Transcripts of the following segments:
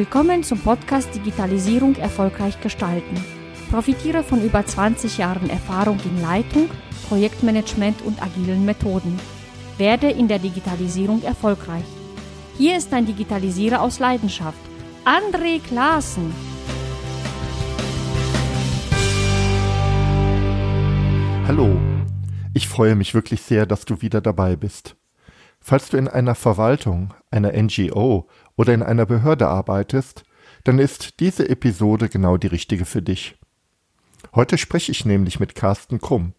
Willkommen zum Podcast Digitalisierung erfolgreich gestalten. Profitiere von über 20 Jahren Erfahrung in Leitung, Projektmanagement und agilen Methoden. Werde in der Digitalisierung erfolgreich. Hier ist ein Digitalisierer aus Leidenschaft, André Klaassen. Hallo, ich freue mich wirklich sehr, dass du wieder dabei bist. Falls du in einer Verwaltung, einer NGO oder in einer Behörde arbeitest, dann ist diese Episode genau die richtige für dich. Heute spreche ich nämlich mit Carsten Krumm,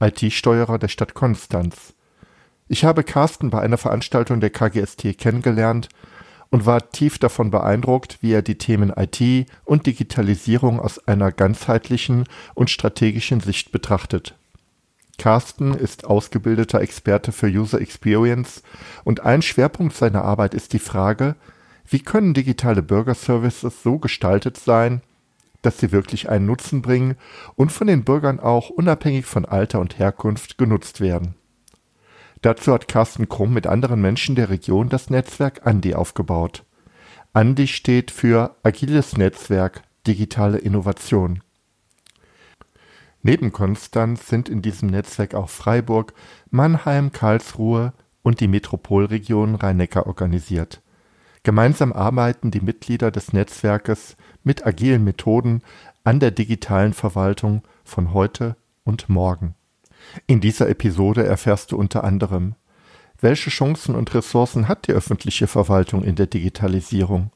IT-Steuerer der Stadt Konstanz. Ich habe Carsten bei einer Veranstaltung der KGST kennengelernt und war tief davon beeindruckt, wie er die Themen IT und Digitalisierung aus einer ganzheitlichen und strategischen Sicht betrachtet. Carsten ist ausgebildeter Experte für User Experience und ein Schwerpunkt seiner Arbeit ist die Frage, wie können digitale Bürgerservices so gestaltet sein, dass sie wirklich einen Nutzen bringen und von den Bürgern auch unabhängig von Alter und Herkunft genutzt werden. Dazu hat Carsten Krumm mit anderen Menschen der Region das Netzwerk Andi aufgebaut. Andi steht für Agiles Netzwerk Digitale Innovation. Neben Konstanz sind in diesem Netzwerk auch Freiburg, Mannheim, Karlsruhe und die Metropolregion Rhein-Neckar organisiert. Gemeinsam arbeiten die Mitglieder des Netzwerkes mit agilen Methoden an der digitalen Verwaltung von heute und morgen. In dieser Episode erfährst du unter anderem, welche Chancen und Ressourcen hat die öffentliche Verwaltung in der Digitalisierung?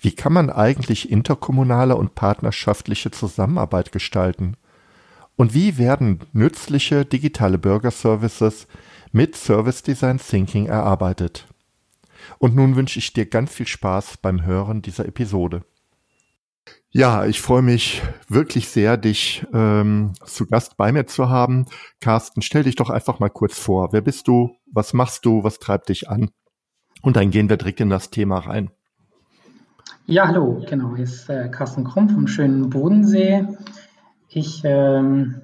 Wie kann man eigentlich interkommunale und partnerschaftliche Zusammenarbeit gestalten? Und wie werden nützliche digitale Bürgerservices mit Service Design Thinking erarbeitet? Und nun wünsche ich dir ganz viel Spaß beim Hören dieser Episode. Ja, ich freue mich wirklich sehr, dich ähm, zu Gast bei mir zu haben. Carsten, stell dich doch einfach mal kurz vor. Wer bist du? Was machst du? Was treibt dich an? Und dann gehen wir direkt in das Thema rein. Ja, hallo, genau. Hier ist äh, Carsten Krumm vom schönen Bodensee. Ich ähm,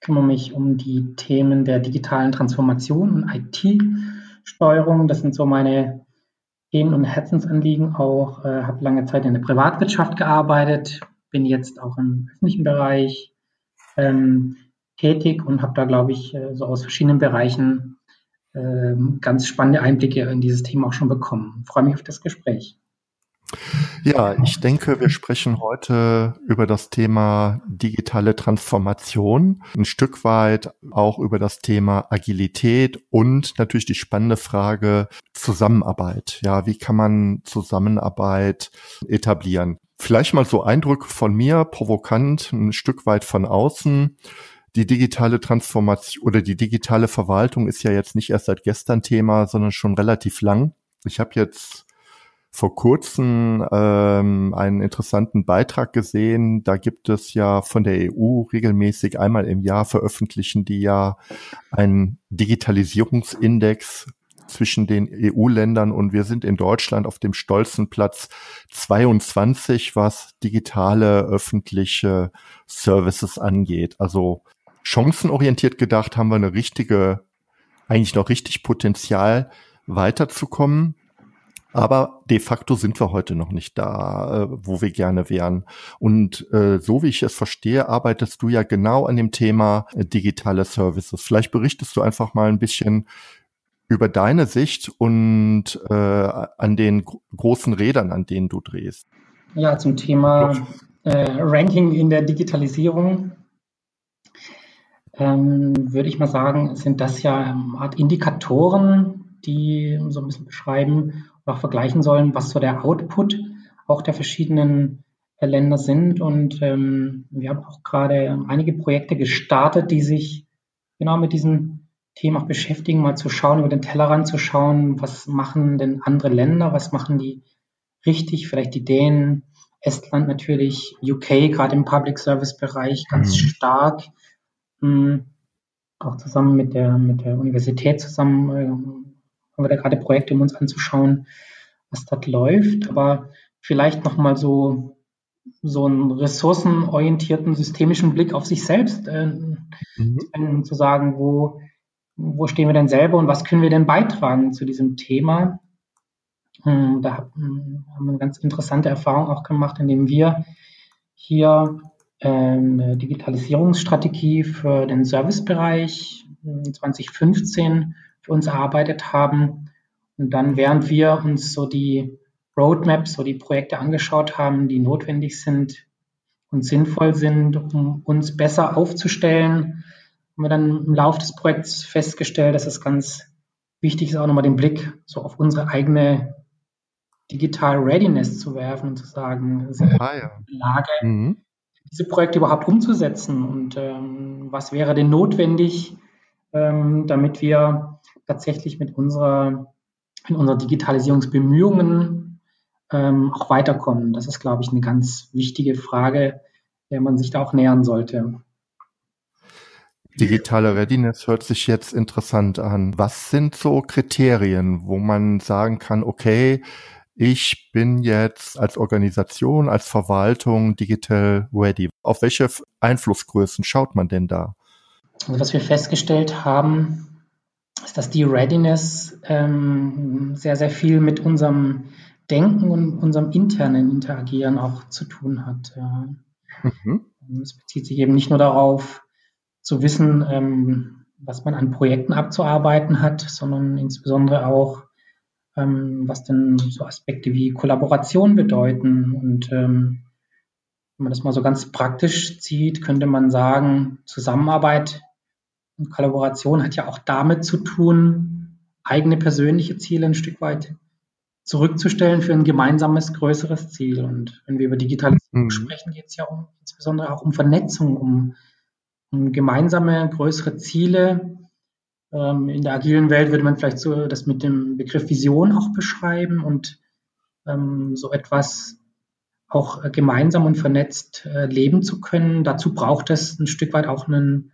kümmere mich um die Themen der digitalen Transformation und IT-Steuerung. Das sind so meine Themen und Herzensanliegen auch. Äh, habe lange Zeit in der Privatwirtschaft gearbeitet, bin jetzt auch im öffentlichen Bereich ähm, tätig und habe da, glaube ich, äh, so aus verschiedenen Bereichen äh, ganz spannende Einblicke in dieses Thema auch schon bekommen. Freue mich auf das Gespräch. Ja, ich denke, wir sprechen heute über das Thema digitale Transformation, ein Stück weit auch über das Thema Agilität und natürlich die spannende Frage Zusammenarbeit. Ja, wie kann man Zusammenarbeit etablieren? Vielleicht mal so Eindrücke von mir, provokant, ein Stück weit von außen. Die digitale Transformation oder die digitale Verwaltung ist ja jetzt nicht erst seit gestern Thema, sondern schon relativ lang. Ich habe jetzt vor kurzem ähm, einen interessanten Beitrag gesehen. Da gibt es ja von der EU regelmäßig einmal im Jahr veröffentlichen die ja einen Digitalisierungsindex zwischen den EU-Ländern und wir sind in Deutschland auf dem stolzen Platz 22, was digitale öffentliche Services angeht. Also chancenorientiert gedacht haben wir eine richtige, eigentlich noch richtig Potenzial weiterzukommen. Aber de facto sind wir heute noch nicht da, äh, wo wir gerne wären. Und äh, so wie ich es verstehe, arbeitest du ja genau an dem Thema äh, digitale Services. Vielleicht berichtest du einfach mal ein bisschen über deine Sicht und an den großen Rädern, an denen du drehst. Ja, zum Thema äh, Ranking in der Digitalisierung ähm, würde ich mal sagen, sind das ja eine Art Indikatoren, die so ein bisschen beschreiben, auch vergleichen sollen, was so der Output auch der verschiedenen äh, Länder sind. Und ähm, wir haben auch gerade einige Projekte gestartet, die sich genau mit diesen Themen auch beschäftigen, mal zu schauen, über den Tellerrand zu schauen, was machen denn andere Länder, was machen die richtig, vielleicht die Dänen, Estland natürlich, UK gerade im Public Service Bereich ganz mhm. stark, mh, hm, auch zusammen mit der, mit der Universität zusammen äh, haben wir da gerade Projekte, um uns anzuschauen, was dort läuft. Aber vielleicht nochmal so, so einen ressourcenorientierten, systemischen Blick auf sich selbst, äh, mhm. zu sagen, wo, wo stehen wir denn selber und was können wir denn beitragen zu diesem Thema? Ähm, da haben wir eine ganz interessante Erfahrung auch gemacht, indem wir hier ähm, eine Digitalisierungsstrategie für den Servicebereich 2015 für uns erarbeitet haben. Und dann, während wir uns so die Roadmaps, so die Projekte angeschaut haben, die notwendig sind und sinnvoll sind, um uns besser aufzustellen, haben wir dann im Laufe des Projekts festgestellt, dass es ganz wichtig ist, auch nochmal den Blick so auf unsere eigene Digital Readiness zu werfen und zu sagen, sind wir ah, ja. in der Lage, mhm. diese Projekte überhaupt umzusetzen und ähm, was wäre denn notwendig, ähm, damit wir tatsächlich mit unserer, in unseren Digitalisierungsbemühungen ähm, auch weiterkommen. Das ist, glaube ich, eine ganz wichtige Frage, der man sich da auch nähern sollte. Digitale Readiness hört sich jetzt interessant an. Was sind so Kriterien, wo man sagen kann, okay, ich bin jetzt als Organisation, als Verwaltung digital ready. Auf welche Einflussgrößen schaut man denn da? Also was wir festgestellt haben, dass die Readiness ähm, sehr, sehr viel mit unserem Denken und unserem internen Interagieren auch zu tun hat. Ja. Mhm. Es bezieht sich eben nicht nur darauf, zu wissen, ähm, was man an Projekten abzuarbeiten hat, sondern insbesondere auch, ähm, was denn so Aspekte wie Kollaboration bedeuten. Und ähm, wenn man das mal so ganz praktisch sieht, könnte man sagen, Zusammenarbeit und Kollaboration hat ja auch damit zu tun, eigene persönliche Ziele ein Stück weit zurückzustellen für ein gemeinsames, größeres Ziel. Und wenn wir über Digitalisierung mhm. sprechen, geht es ja um, insbesondere auch um Vernetzung, um, um gemeinsame, größere Ziele, ähm, in der agilen Welt würde man vielleicht so das mit dem Begriff Vision auch beschreiben und ähm, so etwas auch äh, gemeinsam und vernetzt äh, leben zu können. Dazu braucht es ein Stück weit auch einen, einen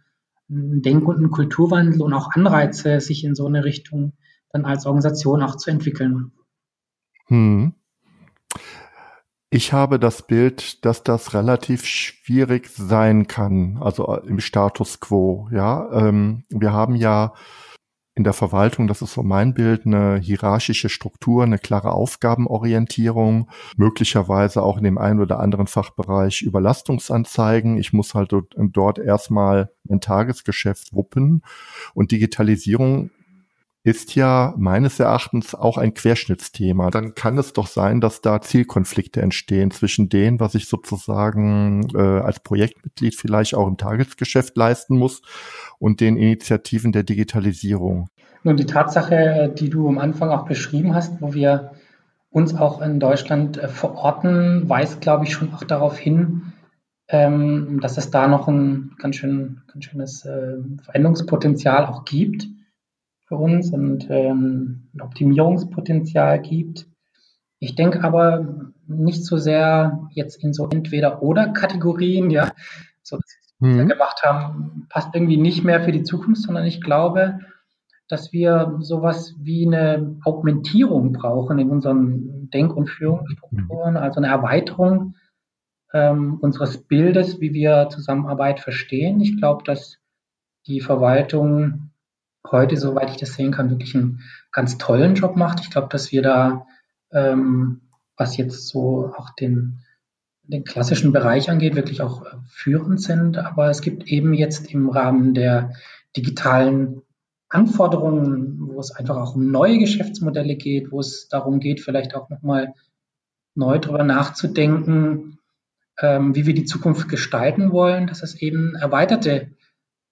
Denk- und einen Kulturwandel und auch Anreize, sich in so eine Richtung dann als Organisation auch zu entwickeln. Hm. Ich habe das Bild, dass das relativ schwierig sein kann, also im Status quo. Ja, ähm, wir haben ja in der Verwaltung, das ist so mein Bild, eine hierarchische Struktur, eine klare Aufgabenorientierung, möglicherweise auch in dem einen oder anderen Fachbereich Überlastungsanzeigen. Ich muss halt dort erstmal ein Tagesgeschäft wuppen und Digitalisierung ist ja meines Erachtens auch ein Querschnittsthema. Dann kann es doch sein, dass da Zielkonflikte entstehen zwischen dem, was ich sozusagen äh, als Projektmitglied vielleicht auch im Tagesgeschäft leisten muss und den Initiativen der Digitalisierung. Nun, die Tatsache, die du am Anfang auch beschrieben hast, wo wir uns auch in Deutschland äh, verorten, weist, glaube ich, schon auch darauf hin, ähm, dass es da noch ein ganz, schön, ganz schönes äh, Veränderungspotenzial auch gibt für uns und ähm, ein Optimierungspotenzial gibt. Ich denke aber nicht so sehr jetzt in so Entweder-Oder-Kategorien, ja, so was wir mhm. gemacht haben, passt irgendwie nicht mehr für die Zukunft, sondern ich glaube, dass wir sowas wie eine Augmentierung brauchen in unseren Denk- und Führungsstrukturen, also eine Erweiterung ähm, unseres Bildes, wie wir Zusammenarbeit verstehen. Ich glaube, dass die Verwaltung heute, soweit ich das sehen kann, wirklich einen ganz tollen Job macht. Ich glaube, dass wir da, ähm, was jetzt so auch den, den klassischen Bereich angeht, wirklich auch äh, führend sind. Aber es gibt eben jetzt im Rahmen der digitalen Anforderungen, wo es einfach auch um neue Geschäftsmodelle geht, wo es darum geht, vielleicht auch nochmal neu darüber nachzudenken, ähm, wie wir die Zukunft gestalten wollen, dass es eben erweiterte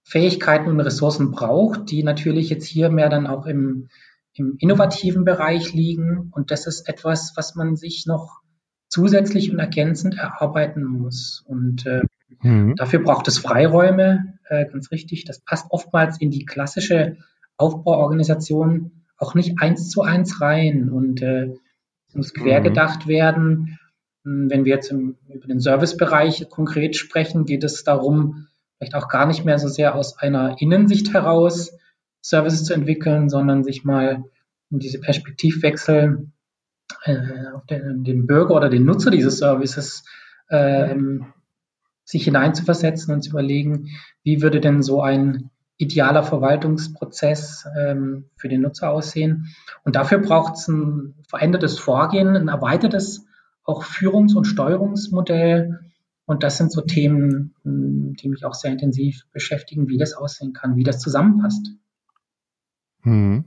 Fähigkeiten und Ressourcen braucht, die natürlich jetzt hier mehr dann auch im, im innovativen Bereich liegen. Und das ist etwas, was man sich noch zusätzlich und ergänzend erarbeiten muss. Und äh, mhm. dafür braucht es Freiräume, äh, ganz richtig. Das passt oftmals in die klassische Aufbauorganisation auch nicht eins zu eins rein. Und äh, es muss quer gedacht mhm. werden. Wenn wir jetzt im, über den Servicebereich konkret sprechen, geht es darum, vielleicht auch gar nicht mehr so sehr aus einer Innensicht heraus Services zu entwickeln, sondern sich mal in diese Perspektivwechsel äh, auf den, den, Bürger oder den Nutzer dieses Services äh, sich hineinzuversetzen und zu überlegen, wie würde denn so ein idealer Verwaltungsprozess ähm, für den Nutzer aussehen. Und dafür braucht es ein verändertes Vorgehen, ein erweitertes auch Führungs- und Steuerungsmodell. Und das sind so Themen, hm, die mich auch sehr intensiv beschäftigen, wie das aussehen kann, wie das zusammenpasst. Hm.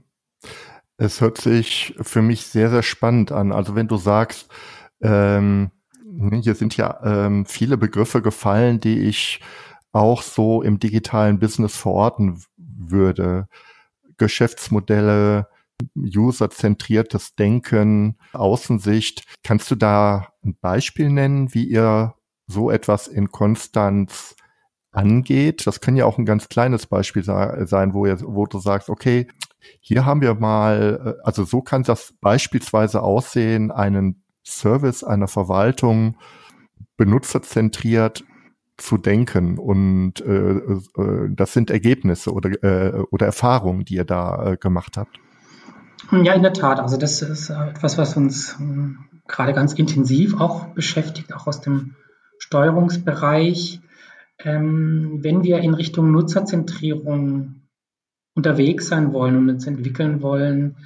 Es hört sich für mich sehr, sehr spannend an. Also wenn du sagst, ähm, ne, hier sind ja ähm, viele Begriffe gefallen, die ich auch so im digitalen Business verorten würde. Geschäftsmodelle, userzentriertes Denken, Außensicht. Kannst du da ein Beispiel nennen, wie ihr so etwas in Konstanz angeht? Das kann ja auch ein ganz kleines Beispiel sein, wo, ihr, wo du sagst, okay, hier haben wir mal, äh, also so kann das beispielsweise aussehen, einen Service einer Verwaltung benutzerzentriert zu denken und äh, äh, das sind Ergebnisse oder, äh, oder Erfahrungen, die ihr da äh, gemacht habt. Ja, in der Tat. Also das ist etwas, was uns äh, gerade ganz intensiv auch beschäftigt, auch aus dem Steuerungsbereich. Ähm, wenn wir in Richtung Nutzerzentrierung unterwegs sein wollen und uns entwickeln wollen,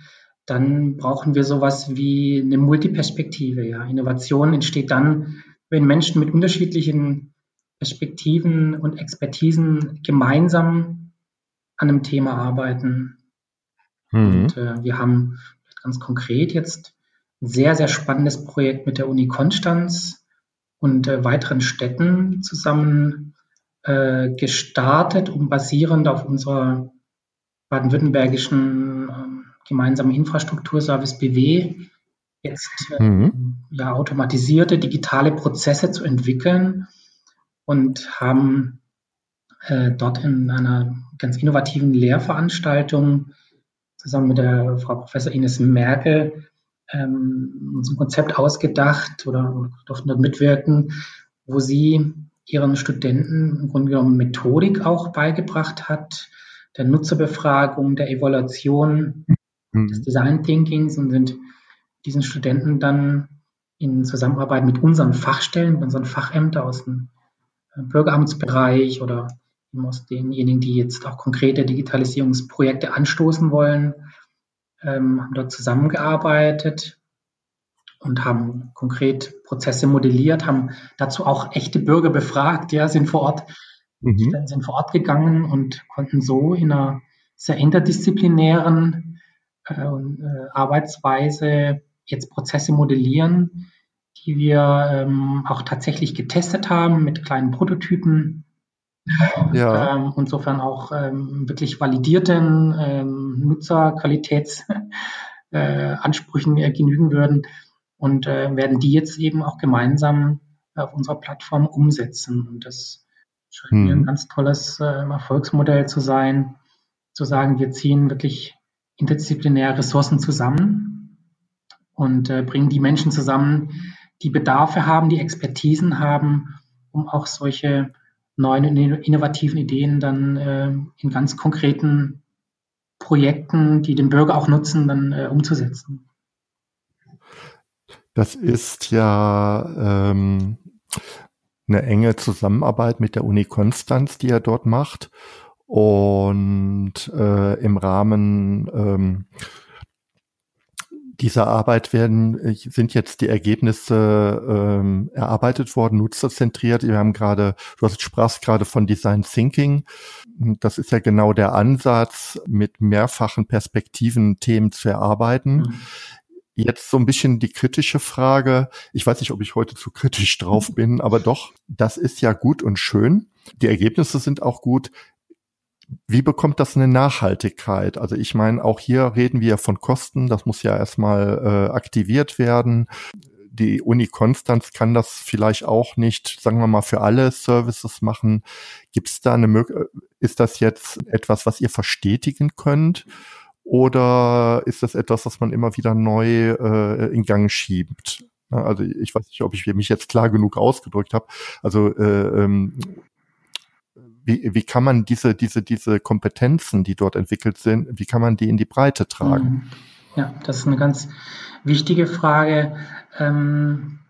dann brauchen wir sowas wie eine Multiperspektive. Ja. Innovation entsteht dann, wenn Menschen mit unterschiedlichen Perspektiven und Expertisen gemeinsam an einem Thema arbeiten. Mhm. Und äh, wir haben ganz konkret jetzt ein sehr, sehr spannendes Projekt mit der Uni Konstanz und äh, weiteren Städten zusammen äh, gestartet, um basierend auf unserer baden-württembergischen ähm, gemeinsamen Infrastrukturservice BW jetzt äh, mhm. ja, automatisierte digitale Prozesse zu entwickeln und haben äh, dort in einer ganz innovativen Lehrveranstaltung zusammen mit der Frau Professor Ines Merkel ähm, uns ein Konzept ausgedacht oder durften dort mitwirken, wo sie ihren Studenten im Grunde genommen Methodik auch beigebracht hat, der Nutzerbefragung, der Evaluation, mhm. des Design Thinkings und sind diesen Studenten dann in Zusammenarbeit mit unseren Fachstellen, mit unseren Fachämtern aus dem äh, Bürgeramtsbereich oder aus denjenigen, die jetzt auch konkrete Digitalisierungsprojekte anstoßen wollen, ähm, haben dort zusammengearbeitet und haben konkret Prozesse modelliert, haben dazu auch echte Bürger befragt, ja, sind vor Ort mhm. sind vor Ort gegangen und konnten so in einer sehr interdisziplinären äh, äh, Arbeitsweise jetzt Prozesse modellieren, die wir ähm, auch tatsächlich getestet haben mit kleinen Prototypen. Ja. Ähm, insofern auch ähm, wirklich validierten ähm, Nutzerqualitätsansprüchen äh, genügen würden und äh, werden die jetzt eben auch gemeinsam auf unserer Plattform umsetzen. Und das scheint hm. mir ein ganz tolles äh, Erfolgsmodell zu sein, zu sagen, wir ziehen wirklich interdisziplinäre Ressourcen zusammen und äh, bringen die Menschen zusammen, die Bedarfe haben, die Expertisen haben, um auch solche neuen innovativen Ideen dann äh, in ganz konkreten Projekten, die den Bürger auch nutzen, dann äh, umzusetzen. Das ist ja ähm, eine enge Zusammenarbeit mit der Uni Konstanz, die er dort macht. Und äh, im Rahmen ähm, dieser Arbeit werden sind jetzt die Ergebnisse ähm, erarbeitet worden, nutzerzentriert. Wir haben gerade, du hast sprachst gerade von Design Thinking. Das ist ja genau der Ansatz, mit mehrfachen Perspektiven Themen zu erarbeiten. Mhm. Jetzt so ein bisschen die kritische Frage. Ich weiß nicht, ob ich heute zu kritisch drauf bin, aber doch, das ist ja gut und schön. Die Ergebnisse sind auch gut. Wie bekommt das eine Nachhaltigkeit? Also ich meine, auch hier reden wir von Kosten. Das muss ja erstmal äh, aktiviert werden. Die Uni Konstanz kann das vielleicht auch nicht, sagen wir mal, für alle Services machen. Gibt es da eine Möglichkeit? Ist das jetzt etwas, was ihr verstetigen könnt? Oder ist das etwas, was man immer wieder neu äh, in Gang schiebt? Also ich weiß nicht, ob ich mich jetzt klar genug ausgedrückt habe. Also äh, ähm, wie, wie kann man diese, diese, diese Kompetenzen, die dort entwickelt sind, wie kann man die in die Breite tragen? Mhm. Ja, das ist eine ganz wichtige Frage. Ähm,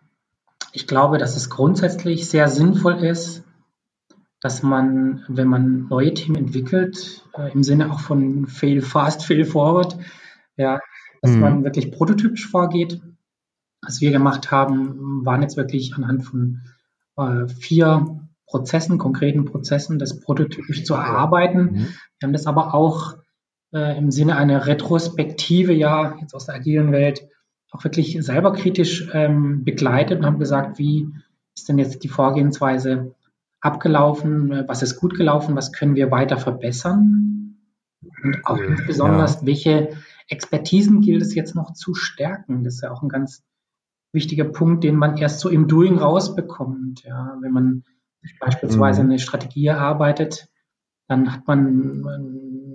ich glaube, dass es grundsätzlich sehr sinnvoll ist, dass man, wenn man neue Themen entwickelt, äh, im Sinne auch von Fail Fast, Fail Forward, ja, dass mhm. man wirklich prototypisch vorgeht. Was wir gemacht haben, waren jetzt wirklich anhand von äh, vier Prozessen, konkreten Prozessen, das prototypisch zu erarbeiten. Mhm. Wir haben das aber auch äh, im Sinne einer Retrospektive, ja, jetzt aus der agilen Welt, auch wirklich selber kritisch ähm, begleitet und haben gesagt, wie ist denn jetzt die Vorgehensweise abgelaufen, was ist gut gelaufen, was können wir weiter verbessern und auch besonders, ja. welche Expertisen gilt es jetzt noch zu stärken. Das ist ja auch ein ganz wichtiger Punkt, den man erst so im Doing rausbekommt. Ja, wenn man beispielsweise mhm. eine Strategie erarbeitet, dann hat man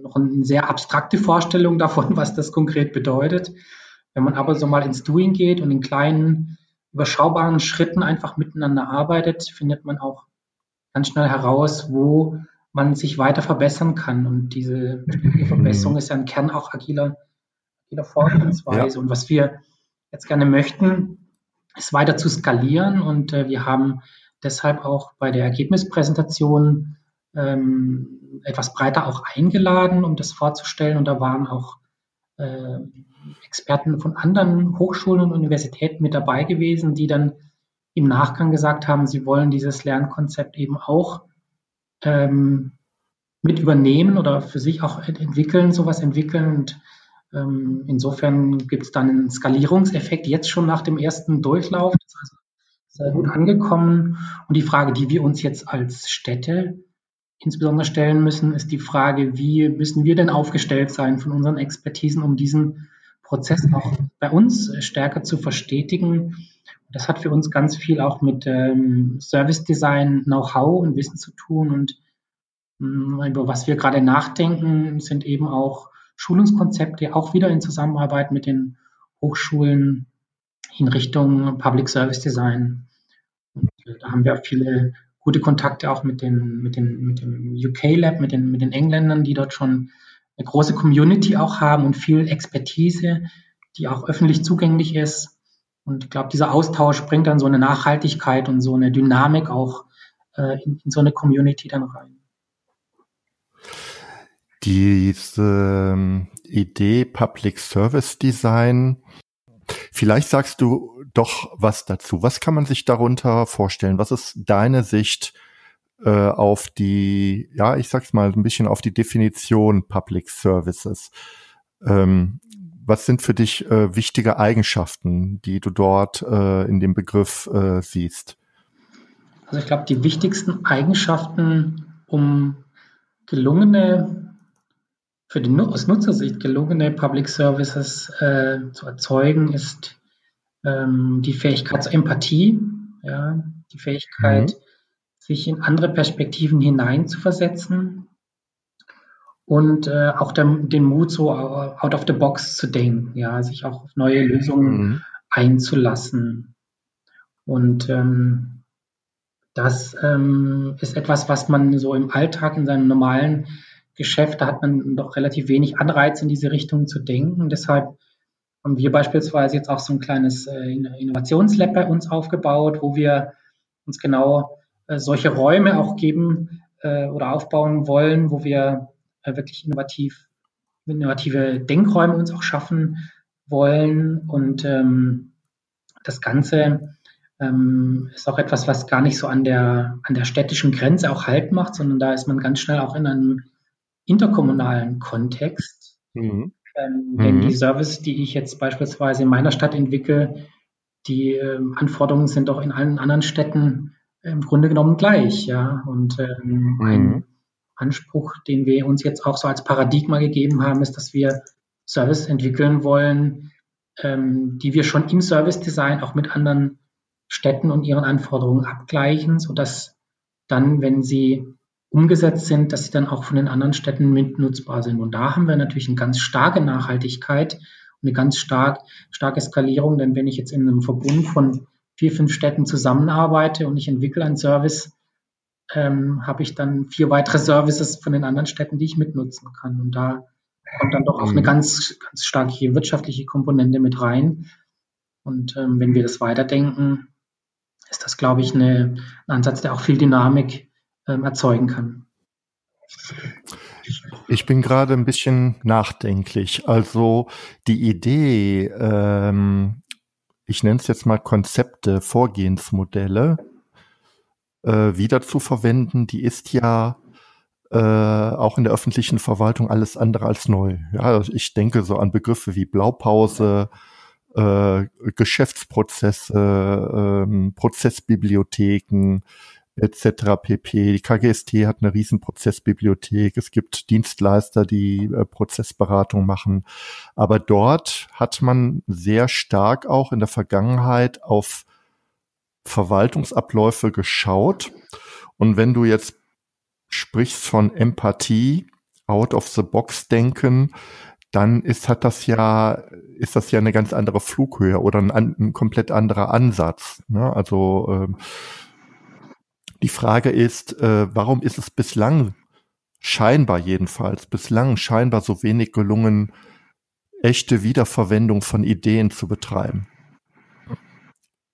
noch eine sehr abstrakte Vorstellung davon, was das konkret bedeutet. Wenn man aber so mal ins Doing geht und in kleinen, überschaubaren Schritten einfach miteinander arbeitet, findet man auch ganz schnell heraus, wo man sich weiter verbessern kann. Und diese Verbesserung ist ja ein Kern auch agiler, agiler Vorgehensweise. Ja. Und was wir jetzt gerne möchten, ist weiter zu skalieren. Und äh, wir haben deshalb auch bei der Ergebnispräsentation ähm, etwas breiter auch eingeladen, um das vorzustellen. Und da waren auch äh, Experten von anderen Hochschulen und Universitäten mit dabei gewesen, die dann im Nachgang gesagt haben, sie wollen dieses Lernkonzept eben auch ähm, mit übernehmen oder für sich auch entwickeln, sowas entwickeln. Und ähm, insofern gibt es dann einen Skalierungseffekt jetzt schon nach dem ersten Durchlauf. Das also sehr gut angekommen. Und die Frage, die wir uns jetzt als Städte insbesondere stellen müssen, ist die Frage, wie müssen wir denn aufgestellt sein von unseren Expertisen, um diesen Prozess auch bei uns stärker zu verstetigen das hat für uns ganz viel auch mit ähm, Service Design, Know-how und Wissen zu tun. Und mh, mm, über was wir gerade nachdenken, sind eben auch Schulungskonzepte, auch wieder in Zusammenarbeit mit den Hochschulen in Richtung Public Service Design. Und, äh, da haben wir auch viele gute Kontakte auch mit, den, mit, den, mit dem UK Lab, mit den, mit den Engländern, die dort schon eine große Community auch haben und viel Expertise, die auch öffentlich zugänglich ist. Und ich glaube, dieser Austausch bringt dann so eine Nachhaltigkeit und so eine Dynamik auch äh, in, in so eine Community dann rein. Diese ähm, Idee Public Service Design, vielleicht sagst du doch was dazu. Was kann man sich darunter vorstellen? Was ist deine Sicht äh, auf die, ja, ich sag's mal ein bisschen auf die Definition Public Services? Ähm, was sind für dich äh, wichtige Eigenschaften, die du dort äh, in dem Begriff äh, siehst? Also ich glaube, die wichtigsten Eigenschaften, um gelungene, für die aus Nutzersicht gelungene Public Services äh, zu erzeugen, ist ähm, die Fähigkeit zur Empathie, ja, die Fähigkeit, mhm. sich in andere Perspektiven hineinzuversetzen, und äh, auch der, den Mut, so out of the box zu denken, ja, sich auch auf neue Lösungen mhm. einzulassen. Und ähm, das ähm, ist etwas, was man so im Alltag, in seinem normalen Geschäft, da hat man doch relativ wenig Anreiz in diese Richtung zu denken. Deshalb haben wir beispielsweise jetzt auch so ein kleines äh, Innovationslab bei uns aufgebaut, wo wir uns genau äh, solche Räume auch geben äh, oder aufbauen wollen, wo wir wirklich innovativ, innovative Denkräume uns auch schaffen wollen. Und ähm, das Ganze ähm, ist auch etwas, was gar nicht so an der, an der städtischen Grenze auch Halt macht, sondern da ist man ganz schnell auch in einem interkommunalen Kontext. Mhm. Ähm, denn die mhm. Services, die ich jetzt beispielsweise in meiner Stadt entwickle, die äh, Anforderungen sind auch in allen anderen Städten im Grunde genommen gleich, ja. Und ähm, mhm. ein Anspruch, den wir uns jetzt auch so als Paradigma gegeben haben, ist, dass wir Service entwickeln wollen, ähm, die wir schon im Service Design auch mit anderen Städten und ihren Anforderungen abgleichen, sodass dann, wenn sie umgesetzt sind, dass sie dann auch von den anderen Städten mitnutzbar sind. Und da haben wir natürlich eine ganz starke Nachhaltigkeit und eine ganz stark, starke Skalierung, denn wenn ich jetzt in einem Verbund von vier, fünf Städten zusammenarbeite und ich entwickle einen Service, ähm, habe ich dann vier weitere Services von den anderen Städten, die ich mitnutzen kann. Und da kommt dann doch auch eine mhm. ganz, ganz starke wirtschaftliche Komponente mit rein. Und ähm, wenn wir das weiterdenken, ist das, glaube ich, eine, ein Ansatz, der auch viel Dynamik ähm, erzeugen kann. Ich bin gerade ein bisschen nachdenklich. Also die Idee, ähm, ich nenne es jetzt mal Konzepte, Vorgehensmodelle, äh, wieder die ist ja äh, auch in der öffentlichen Verwaltung alles andere als neu. Ja, ich denke so an Begriffe wie Blaupause, äh, Geschäftsprozesse, äh, Prozessbibliotheken, etc. pp. Die KGST hat eine riesen Prozessbibliothek. Es gibt Dienstleister, die äh, Prozessberatung machen. Aber dort hat man sehr stark auch in der Vergangenheit auf Verwaltungsabläufe geschaut. Und wenn du jetzt sprichst von Empathie, out of the box denken, dann ist, hat das ja, ist das ja eine ganz andere Flughöhe oder ein, ein komplett anderer Ansatz. Ne? Also ähm, die Frage ist, äh, warum ist es bislang, scheinbar jedenfalls, bislang scheinbar so wenig gelungen, echte Wiederverwendung von Ideen zu betreiben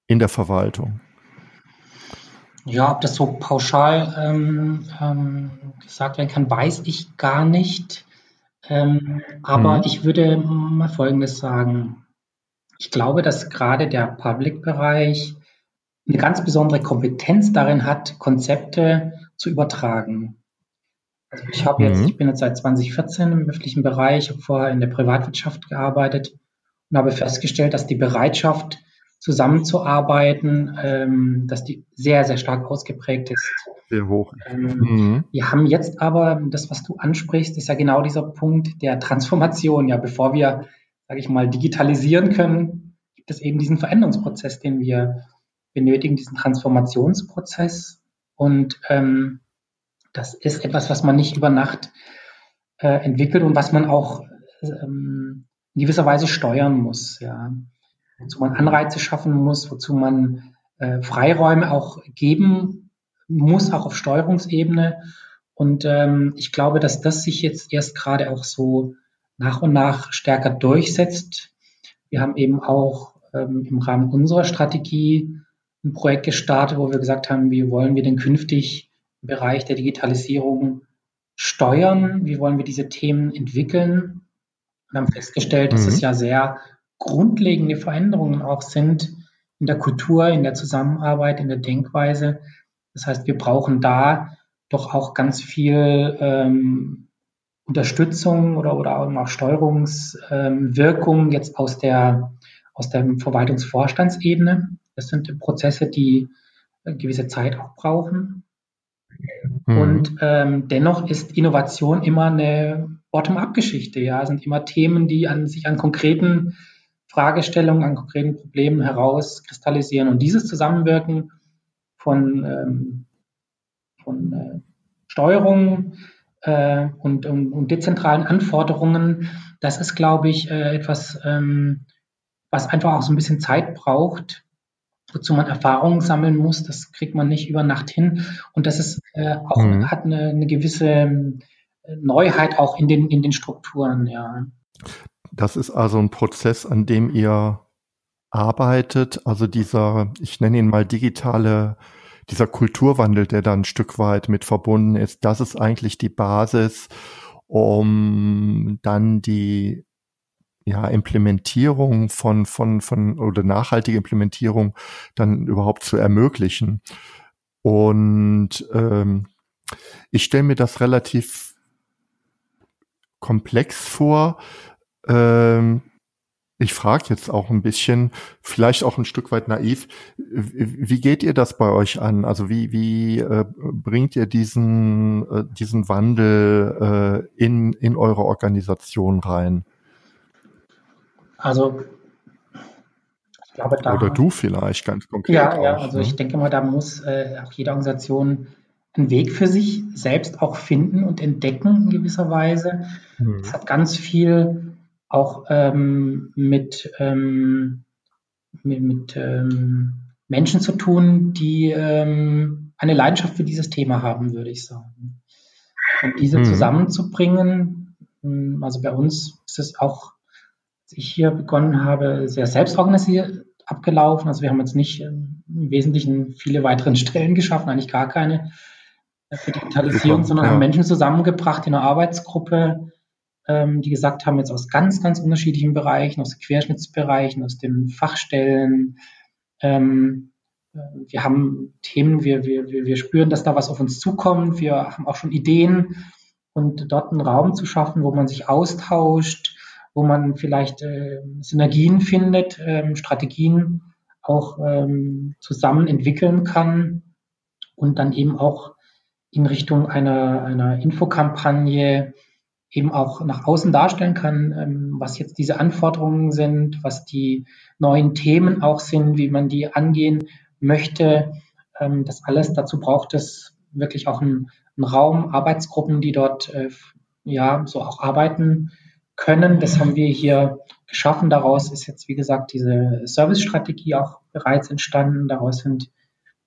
in der Verwaltung? Ja, ob das so pauschal ähm, ähm, gesagt werden kann, weiß ich gar nicht. Ähm, aber mhm. ich würde mal Folgendes sagen. Ich glaube, dass gerade der Public-Bereich eine ganz besondere Kompetenz darin hat, Konzepte zu übertragen. Also ich habe jetzt, mhm. ich bin jetzt seit 2014 im öffentlichen Bereich, habe vorher in der Privatwirtschaft gearbeitet und habe festgestellt, dass die Bereitschaft, zusammenzuarbeiten, ähm, dass die sehr, sehr stark ausgeprägt ist. Sehr hoch. Ähm, mhm. Wir haben jetzt aber, das, was du ansprichst, ist ja genau dieser Punkt der Transformation. Ja, bevor wir, sage ich mal, digitalisieren können, gibt es eben diesen Veränderungsprozess, den wir benötigen diesen Transformationsprozess und ähm, das ist etwas, was man nicht über Nacht äh, entwickelt und was man auch ähm, in gewisser Weise steuern muss, ja. Wozu man Anreize schaffen muss, wozu man äh, Freiräume auch geben muss, auch auf Steuerungsebene. Und ähm, ich glaube, dass das sich jetzt erst gerade auch so nach und nach stärker durchsetzt. Wir haben eben auch ähm, im Rahmen unserer Strategie ein Projekt gestartet, wo wir gesagt haben, wie wollen wir denn künftig im Bereich der Digitalisierung steuern? Wie wollen wir diese Themen entwickeln? Und haben festgestellt, mhm. dass es ja sehr grundlegende Veränderungen auch sind in der Kultur, in der Zusammenarbeit, in der Denkweise. Das heißt, wir brauchen da doch auch ganz viel ähm, Unterstützung oder, oder auch Steuerungswirkung ähm, jetzt aus der, aus der Verwaltungsvorstandsebene. Das sind Prozesse, die eine gewisse Zeit auch brauchen. Mhm. Und ähm, dennoch ist Innovation immer eine Bottom-up-Geschichte. Ja, es sind immer Themen, die an, sich an konkreten Fragestellungen, an konkreten Problemen herauskristallisieren. Und dieses Zusammenwirken von, ähm, von äh, Steuerung äh, und, und, und, dezentralen Anforderungen, das ist, glaube ich, äh, etwas, ähm, was einfach auch so ein bisschen Zeit braucht, wozu man Erfahrungen sammeln muss. Das kriegt man nicht über Nacht hin. Und das ist äh, auch mhm. hat eine, eine gewisse äh, Neuheit auch in den in den Strukturen. Ja. Das ist also ein Prozess, an dem ihr arbeitet. Also dieser, ich nenne ihn mal digitale dieser Kulturwandel, der da ein Stück weit mit verbunden ist, das ist eigentlich die Basis, um dann die ja, Implementierung von, von, von oder nachhaltige Implementierung dann überhaupt zu ermöglichen. Und ähm, ich stelle mir das relativ komplex vor. Ähm, ich frage jetzt auch ein bisschen, vielleicht auch ein Stück weit naiv, wie geht ihr das bei euch an? Also wie, wie äh, bringt ihr diesen, äh, diesen Wandel äh, in, in eure Organisation rein? Also ich glaube, da. Oder du vielleicht ganz konkret. Ja, auch, ja, also ne? ich denke mal, da muss äh, auch jede Organisation einen Weg für sich selbst auch finden und entdecken in gewisser Weise. Mhm. Das hat ganz viel auch ähm, mit, ähm, mit, mit ähm, Menschen zu tun, die ähm, eine Leidenschaft für dieses Thema haben, würde ich sagen. Und diese mhm. zusammenzubringen, hm, also bei uns ist es auch ich hier begonnen habe, sehr selbstorganisiert abgelaufen. Also wir haben jetzt nicht ähm, im Wesentlichen viele weitere Stellen geschaffen, eigentlich gar keine. für Digitalisierung, sondern ja. haben Menschen zusammengebracht in einer Arbeitsgruppe, ähm, die gesagt haben, jetzt aus ganz, ganz unterschiedlichen Bereichen, aus Querschnittsbereichen, aus den Fachstellen. Ähm, äh, wir haben Themen, wir, wir, wir spüren, dass da was auf uns zukommt. Wir haben auch schon Ideen und dort einen Raum zu schaffen, wo man sich austauscht, wo man vielleicht äh, Synergien findet, ähm, Strategien auch ähm, zusammen entwickeln kann und dann eben auch in Richtung einer, einer Infokampagne eben auch nach außen darstellen kann, ähm, was jetzt diese Anforderungen sind, was die neuen Themen auch sind, wie man die angehen möchte. Ähm, das alles dazu braucht es wirklich auch einen, einen Raum, Arbeitsgruppen, die dort äh, ja so auch arbeiten können. Das haben wir hier geschaffen. Daraus ist jetzt, wie gesagt, diese Service-Strategie auch bereits entstanden. Daraus sind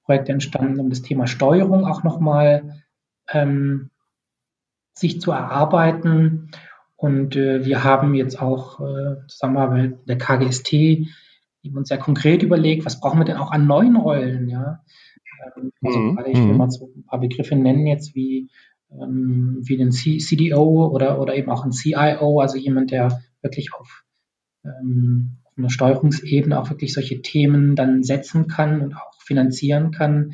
Projekte entstanden, um das Thema Steuerung auch nochmal ähm, sich zu erarbeiten. Und äh, wir haben jetzt auch äh, Zusammenarbeit mit der KGST eben uns sehr konkret überlegt, was brauchen wir denn auch an neuen Rollen, ja. Ähm, also mhm. gerade ich will mhm. mal so ein paar Begriffe nennen jetzt wie ähm, wie den C CDO oder oder eben auch ein CIO, also jemand, der wirklich auf, ähm, auf einer Steuerungsebene auch wirklich solche Themen dann setzen kann und auch finanzieren kann.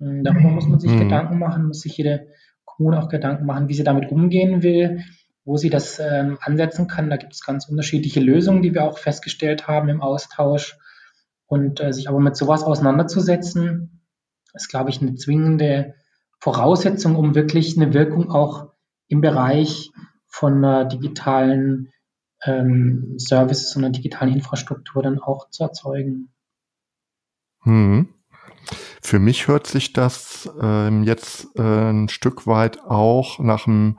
Ähm, darüber muss man sich mhm. Gedanken machen, muss sich jede Kommune auch Gedanken machen, wie sie damit umgehen will, wo sie das ähm, ansetzen kann. Da gibt es ganz unterschiedliche Lösungen, die wir auch festgestellt haben im Austausch. Und äh, sich aber mit sowas auseinanderzusetzen, ist, glaube ich, eine zwingende Voraussetzung, um wirklich eine Wirkung auch im Bereich von einer digitalen ähm, Services und einer digitalen Infrastruktur dann auch zu erzeugen. Hm. Für mich hört sich das ähm, jetzt äh, ein Stück weit auch nach einem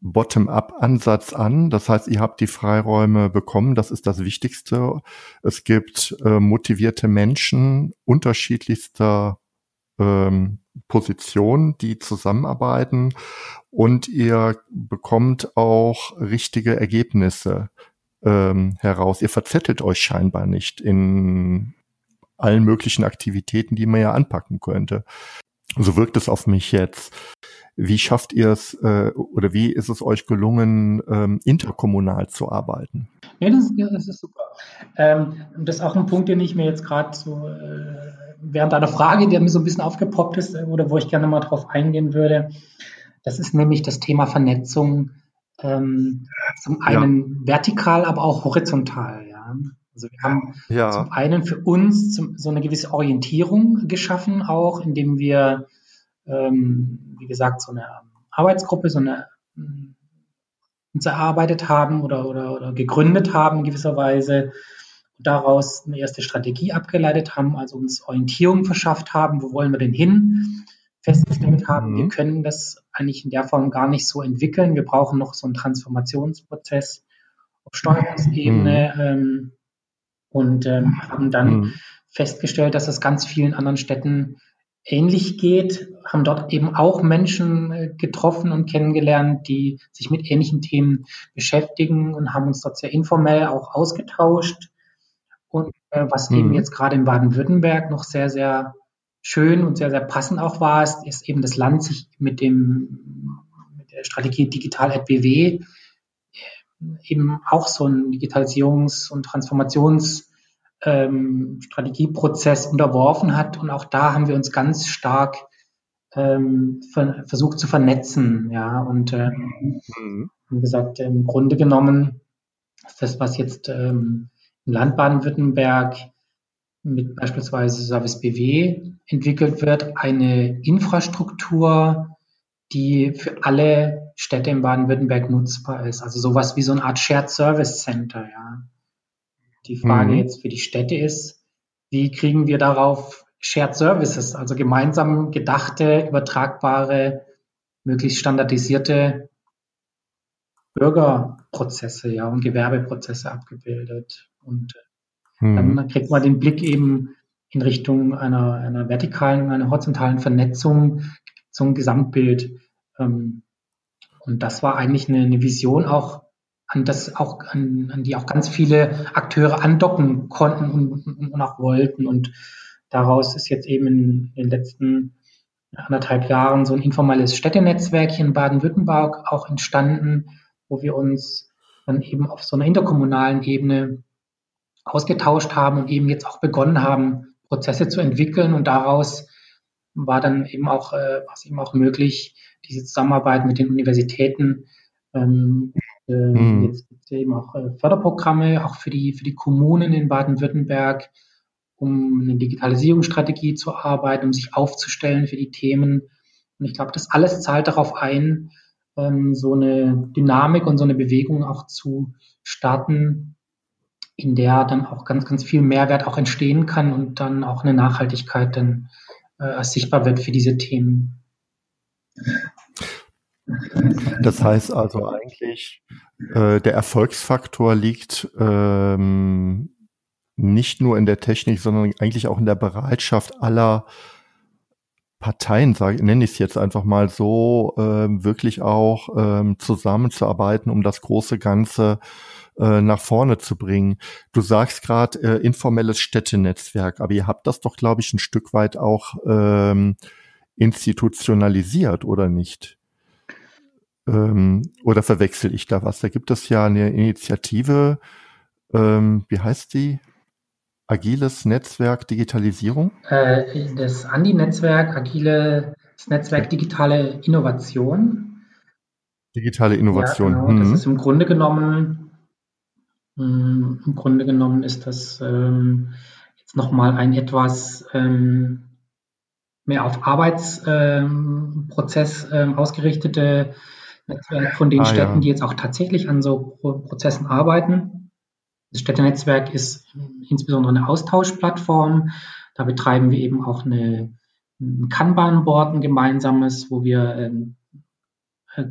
Bottom-up-Ansatz an. Das heißt, ihr habt die Freiräume bekommen. Das ist das Wichtigste. Es gibt äh, motivierte Menschen unterschiedlichster ähm, Positionen, die zusammenarbeiten und ihr bekommt auch richtige Ergebnisse ähm, heraus. Ihr verzettelt euch scheinbar nicht in allen möglichen Aktivitäten, die man ja anpacken könnte. So wirkt es auf mich jetzt. Wie schafft ihr es äh, oder wie ist es euch gelungen, ähm, interkommunal zu arbeiten? Ja, das, das ist super. Ähm, das ist auch ein Punkt, den ich mir jetzt gerade so äh, während deiner Frage, der mir so ein bisschen aufgepoppt ist äh, oder wo ich gerne mal drauf eingehen würde. Das ist nämlich das Thema Vernetzung. Ähm, zum einen ja. vertikal, aber auch horizontal. Ja. Also wir haben ja. zum einen für uns zum, so eine gewisse Orientierung geschaffen, auch indem wir, ähm, wie gesagt, so eine Arbeitsgruppe, so eine mm, uns erarbeitet haben oder, oder, oder gegründet haben in gewisser Weise, daraus eine erste Strategie abgeleitet haben, also uns Orientierung verschafft haben, wo wollen wir denn hin, festgestellt haben, mhm. wir können das eigentlich in der Form gar nicht so entwickeln, wir brauchen noch so einen Transformationsprozess auf Steuerungsebene, mhm. ähm, und ähm, haben dann mhm. festgestellt, dass es ganz vielen anderen Städten ähnlich geht, haben dort eben auch Menschen äh, getroffen und kennengelernt, die sich mit ähnlichen Themen beschäftigen und haben uns dort sehr informell auch ausgetauscht. Und äh, was mhm. eben jetzt gerade in Baden-Württemberg noch sehr, sehr schön und sehr, sehr passend auch war, ist, ist eben das Land sich mit dem mit der Strategie Digital BW eben auch so ein Digitalisierungs- und Transformationsstrategieprozess ähm, unterworfen hat. Und auch da haben wir uns ganz stark ähm, ver versucht zu vernetzen. Ja, und ähm, mhm. wie gesagt, im Grunde genommen ist das, was jetzt ähm, im Land Baden-Württemberg mit beispielsweise Service BW entwickelt wird, eine Infrastruktur, die für alle Städte in Baden-Württemberg nutzbar ist. Also sowas wie so eine Art Shared Service Center, ja. Die Frage mhm. jetzt für die Städte ist, wie kriegen wir darauf Shared Services, also gemeinsam gedachte, übertragbare, möglichst standardisierte Bürgerprozesse, ja, und Gewerbeprozesse abgebildet. Und mhm. dann kriegt man den Blick eben in Richtung einer, einer vertikalen und einer horizontalen Vernetzung, ein Gesamtbild. Ähm, und das war eigentlich eine, eine Vision auch, an das auch, an, an, die auch ganz viele Akteure andocken konnten und, und, und auch wollten. Und daraus ist jetzt eben in den letzten anderthalb Jahren so ein informelles Städtenetzwerk hier in Baden-Württemberg auch entstanden, wo wir uns dann eben auf so einer interkommunalen Ebene ausgetauscht haben und eben jetzt auch begonnen haben, Prozesse zu entwickeln und daraus war dann eben auch, äh, war es eben auch möglich, diese Zusammenarbeit mit den Universitäten. Ähm, äh, mhm. Jetzt gibt es eben auch äh, Förderprogramme, auch für die, für die Kommunen in Baden-Württemberg, um eine Digitalisierungsstrategie zu arbeiten, um sich aufzustellen für die Themen. Und ich glaube, das alles zahlt darauf ein, ähm, so eine Dynamik und so eine Bewegung auch zu starten, in der dann auch ganz, ganz viel Mehrwert auch entstehen kann und dann auch eine Nachhaltigkeit dann äh, sichtbar wird für diese Themen. Das heißt also eigentlich, äh, der Erfolgsfaktor liegt ähm, nicht nur in der Technik, sondern eigentlich auch in der Bereitschaft aller Parteien, sage, nenne ich es jetzt einfach mal so, äh, wirklich auch ähm, zusammenzuarbeiten, um das große Ganze äh, nach vorne zu bringen. Du sagst gerade äh, informelles Städtenetzwerk, aber ihr habt das doch, glaube ich, ein Stück weit auch ähm, institutionalisiert, oder nicht? Ähm, oder verwechsel ich da was? Da gibt es ja eine Initiative, ähm, wie heißt die? Agiles Netzwerk Digitalisierung? Äh, das Andi-Netzwerk, Agiles Netzwerk Digitale Innovation. Digitale Innovation. Ja, genau. Das ist im Grunde genommen, mh, hm, im Grunde genommen ist das ähm, jetzt nochmal ein etwas ähm, mehr auf Arbeitsprozess ähm, ähm, ausgerichtete Netzwerk von den ah, Städten, ja. die jetzt auch tatsächlich an so Prozessen arbeiten. Das Städtenetzwerk ist insbesondere eine Austauschplattform. Da betreiben wir eben auch eine, ein Kanban-Board, ein gemeinsames, wo wir ähm, äh,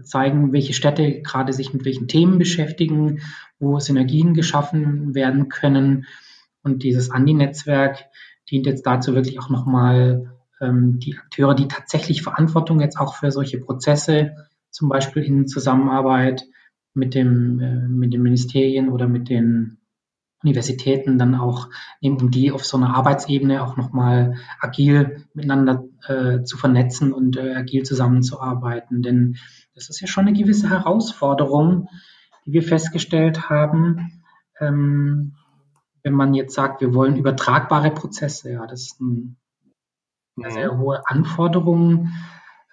zeigen, welche Städte gerade sich mit welchen Themen beschäftigen, wo Synergien geschaffen werden können. Und dieses Andi-Netzwerk dient jetzt dazu wirklich auch nochmal ähm, die Akteure, die tatsächlich Verantwortung jetzt auch für solche Prozesse, zum Beispiel in Zusammenarbeit mit dem, äh, mit den Ministerien oder mit den Universitäten dann auch, um die auf so einer Arbeitsebene auch nochmal agil miteinander äh, zu vernetzen und äh, agil zusammenzuarbeiten. Denn das ist ja schon eine gewisse Herausforderung, die wir festgestellt haben. Ähm, wenn man jetzt sagt, wir wollen übertragbare Prozesse, ja, das ist ein, eine sehr mhm. hohe Anforderung,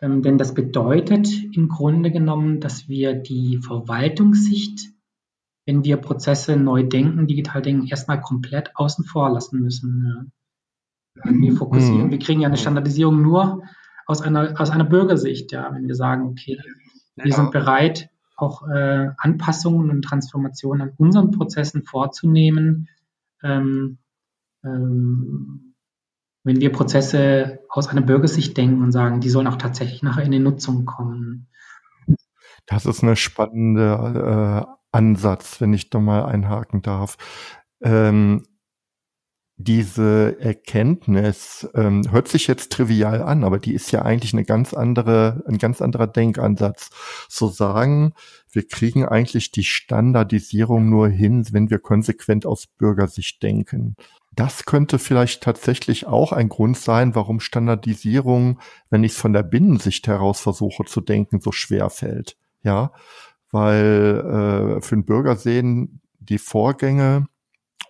ähm, denn das bedeutet im Grunde genommen, dass wir die Verwaltungssicht wenn wir Prozesse neu denken, digital denken, erstmal komplett außen vor lassen müssen. Ja. Wir fokussieren, mhm. wir kriegen ja eine Standardisierung nur aus einer, aus einer Bürgersicht, ja, wenn wir sagen, okay, wir ja. sind bereit, auch äh, Anpassungen und Transformationen an unseren Prozessen vorzunehmen. Ähm, ähm, wenn wir Prozesse aus einer Bürgersicht denken und sagen, die sollen auch tatsächlich nachher in die Nutzung kommen. Das ist eine spannende äh, Ansatz, wenn ich da mal einhaken darf. Ähm, diese Erkenntnis ähm, hört sich jetzt trivial an, aber die ist ja eigentlich eine ganz andere, ein ganz anderer Denkansatz. Zu sagen, wir kriegen eigentlich die Standardisierung nur hin, wenn wir konsequent aus Bürgersicht denken. Das könnte vielleicht tatsächlich auch ein Grund sein, warum Standardisierung, wenn ich es von der Binnensicht heraus versuche zu denken, so schwer fällt. Ja, weil äh, für den Bürger sehen die Vorgänge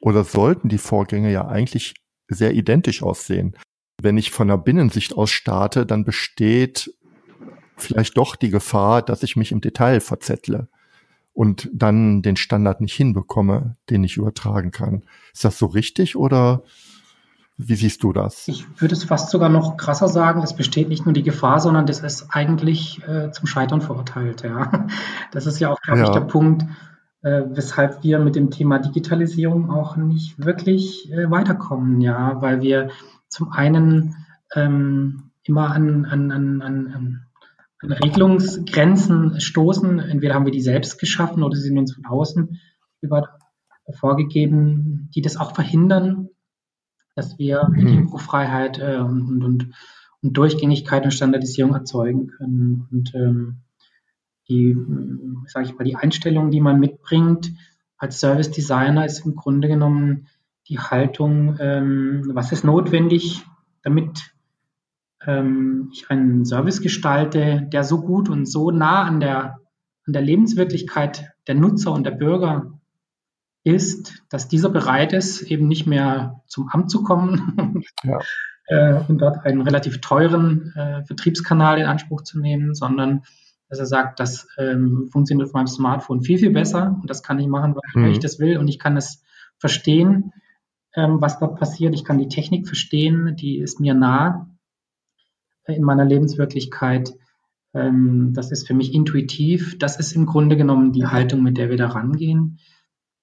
oder sollten die Vorgänge ja eigentlich sehr identisch aussehen. Wenn ich von der Binnensicht aus starte, dann besteht vielleicht doch die Gefahr, dass ich mich im Detail verzettle und dann den Standard nicht hinbekomme, den ich übertragen kann. Ist das so richtig oder wie siehst du das? Ich würde es fast sogar noch krasser sagen, es besteht nicht nur die Gefahr, sondern das ist eigentlich äh, zum Scheitern verurteilt. Ja. Das ist ja auch, glaube ja. ich, der Punkt, äh, weshalb wir mit dem Thema Digitalisierung auch nicht wirklich äh, weiterkommen, ja, weil wir zum einen ähm, immer an, an, an, an, an Regelungsgrenzen stoßen. Entweder haben wir die selbst geschaffen oder sie sind uns von außen über vorgegeben, die das auch verhindern, dass wir mhm. Infofreiheit äh, und, und, und, Durchgängigkeit und Standardisierung erzeugen können. Und ähm, die, sage ich mal, die Einstellung, die man mitbringt als Service Designer, ist im Grunde genommen die Haltung, ähm, was ist notwendig, damit ähm, ich einen Service gestalte, der so gut und so nah an der, an der Lebenswirklichkeit der Nutzer und der Bürger ist, dass dieser bereit ist, eben nicht mehr zum Amt zu kommen ja. äh, und dort einen relativ teuren äh, Vertriebskanal in Anspruch zu nehmen, sondern dass er sagt, das ähm, funktioniert auf meinem Smartphone viel, viel besser und das kann ich machen, weil mhm. ich das will und ich kann es verstehen, ähm, was dort passiert. Ich kann die Technik verstehen, die ist mir nah äh, in meiner Lebenswirklichkeit. Ähm, das ist für mich intuitiv. Das ist im Grunde genommen die Haltung, mit der wir da rangehen.